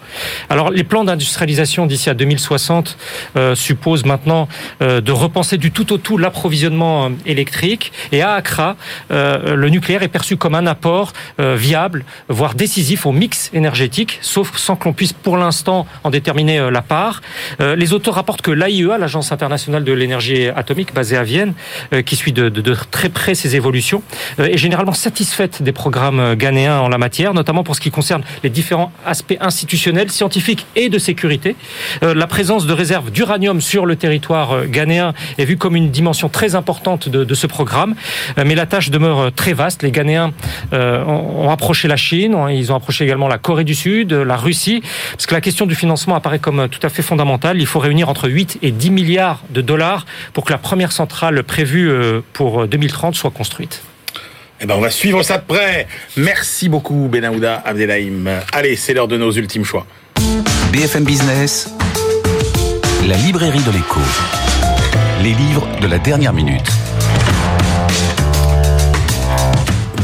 H: Alors, les plans d'industrialisation d'ici à 2060 euh, supposent maintenant euh, de repenser du tout au tout l'approvisionnement euh, électrique. Et à Accra, le nucléaire est perçu comme un apport viable, voire décisif au mix énergétique, sauf sans que l'on puisse pour l'instant en déterminer la part. Les auteurs rapportent que l'AIEA, l'Agence internationale de l'énergie atomique basée à Vienne, qui suit de, de très près ces évolutions, euh, est généralement satisfaite des programmes euh, ghanéens en la matière, notamment pour ce qui concerne les différents aspects institutionnels, scientifiques et de sécurité. Euh, La présence de réserves d'uranium sur le territoire ghanéen est vue comme une dimension très importante de, ce programme, mais la tâche demeure très vaste. Les Ghanéens ont approché la Chine, ont- ils ont approché également la Corée du Sud, la Russie, parce que la question du financement apparaît comme tout à fait fondamentale. Il faut réunir entre 8 et 10 milliards de dollars pour que la première centrale prévue pour euh, 2030 soit construite.
A: Eh ben, on va suivre ça de près. Merci beaucoup, Benahouda Abdelhaim. Allez, c'est l'heure de nos ultimes choix.
D: BFM Business, la librairie de l'écho. Les livres de la dernière minute.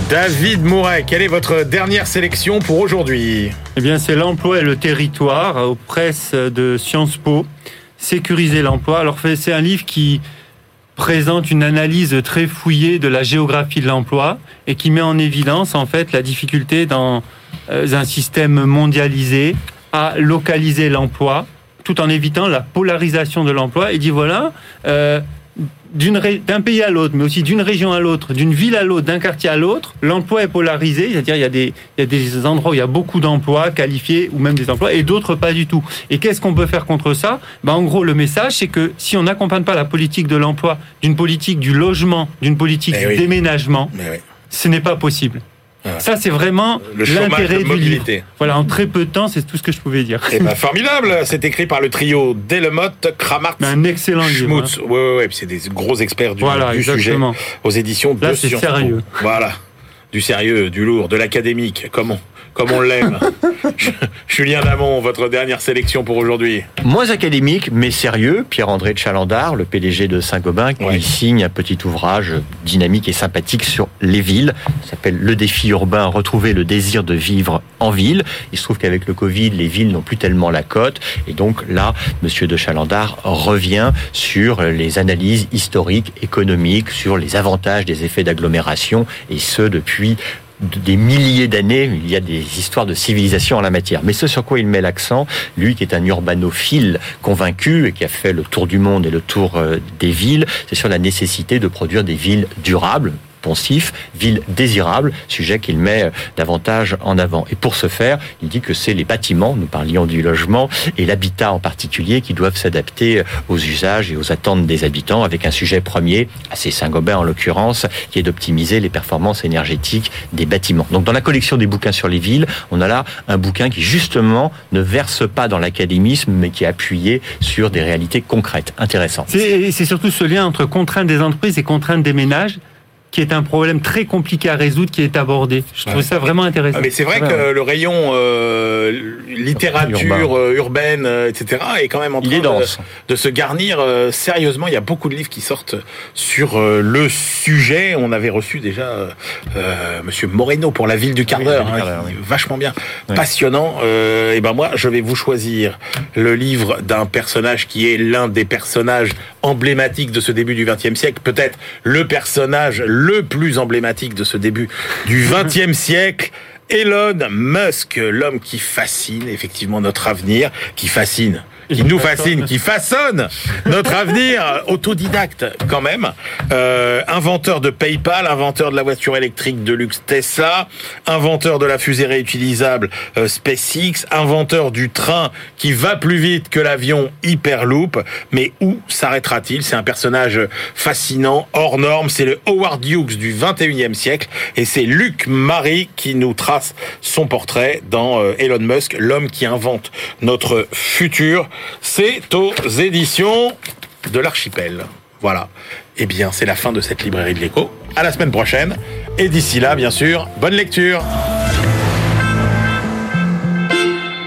A: David Mouret, quelle est votre dernière sélection pour aujourd'hui?
E: Eh bien, c'est l'emploi et le territoire aux presses de Sciences Po. Sécuriser l'emploi. Alors, c'est un livre qui présente une analyse très fouillée de la géographie de l'emploi et qui met en évidence, en fait, la difficulté dans euh, un système mondialisé à localiser l'emploi tout en évitant la polarisation de l'emploi. Et dit voilà, euh, d'un pays à l'autre, mais aussi d'une région à l'autre, d'une ville à l'autre, d'un quartier à l'autre, l'emploi est polarisé, c'est-à-dire il y, a des, il y a des endroits où il y a beaucoup d'emplois qualifiés ou même des emplois et d'autres pas du tout. Et qu'est-ce qu'on peut faire contre ça? Ben, En gros, le message, c'est que si on n'accompagne pas la politique de l'emploi d'une politique du logement, d'une politique
A: Eh
E: du
A: oui.
E: déménagement,
A: oui.
E: ce n'est pas possible. Ça, c'est vraiment l'intérêt
A: de
E: du livre.
A: mobilité.
E: Voilà, en très peu de temps, c'est tout ce que je pouvais dire.
A: Eh ben, formidable C'est écrit par le trio Delemotte, Kramartz,
E: Mais un excellent livre. hein.
A: Schmutz. Ouais, ouais, ouais, puis c'est des gros experts du,
E: Voilà,
A: du sujet aux éditions
E: Là,
A: de Sciences
E: sérieux.
A: Voilà. Du sérieux, du lourd, de l'académique, comme on, comme on l'aime. Julien Damon, votre dernière sélection pour aujourd'hui.
F: Moins académique, mais sérieux, Pierre-André de Chalandard, le PDG de Saint-Gobain, qui
A: Ouais.
F: signe un petit ouvrage dynamique et sympathique sur les villes. Ça s'appelle Le défi urbain, retrouver le désir de vivre en ville. Il se trouve qu'avec le Covid, les villes n'ont plus tellement la cote. Et donc là, Monsieur de Chalandard revient sur les analyses historiques, économiques, sur les avantages des effets d'agglomération, et ce depuis des milliers d'années, il y a des histoires de civilisation en la matière. Mais ce sur quoi il met l'accent, lui qui est un urbanophile convaincu et qui a fait le tour du monde et le tour euh, des villes, c'est sur la nécessité de produire des villes durables ville désirable, sujet qu'il met euh, davantage en avant. Et pour ce faire, il dit que c'est les bâtiments, nous parlions du logement, et l'habitat en particulier, qui doivent s'adapter euh, aux usages et aux attentes des habitants, avec un sujet premier, assez Saint-Gobain en l'occurrence, qui est d'optimiser les performances énergétiques des bâtiments. Donc dans la collection des bouquins sur les villes, on a là un bouquin qui justement ne verse pas dans l'académisme, mais qui est appuyé sur des réalités concrètes. Intéressant.
E: C'est c'est surtout ce lien entre contraintes des entreprises et contraintes des ménages qui est un problème très compliqué à résoudre, qui est abordé. Je trouve ça vraiment intéressant.
A: Ah, mais c'est vrai que le rayon euh, littérature euh, urbaine, euh, etc., est quand même en train de, de se garnir euh, sérieusement. Il y a beaucoup de livres qui sortent sur euh, le sujet. On avait reçu déjà Monsieur Moreno pour la ville du quart d'heure, hein,
F: oui.
A: vachement bien, passionnant. Euh, et ben moi, je vais vous choisir le livre d'un personnage qui est l'un des personnages emblématiques de ce début du XXe siècle, peut-être le personnage le plus emblématique de ce début du XXe siècle. Elon Musk, l'homme qui fascine effectivement notre avenir, qui fascine, qui nous fascine, qui façonne notre avenir, autodidacte quand même, euh, inventeur de PayPal, inventeur de la voiture électrique de luxe Tesla, inventeur de la fusée réutilisable euh, SpaceX, inventeur du train qui va plus vite que l'avion Hyperloop. Mais où s'arrêtera-t-il? C'est un personnage fascinant, hors norme. C'est le Howard Hughes du 21e siècle et c'est Luc Marie qui nous trace son portrait dans euh, Elon Musk, l'homme qui invente notre futur. C'est aux éditions de l'archipel. Voilà. Eh bien, c'est la fin de cette librairie de l'écho. À la semaine prochaine. Et d'ici là, bien sûr, bonne lecture.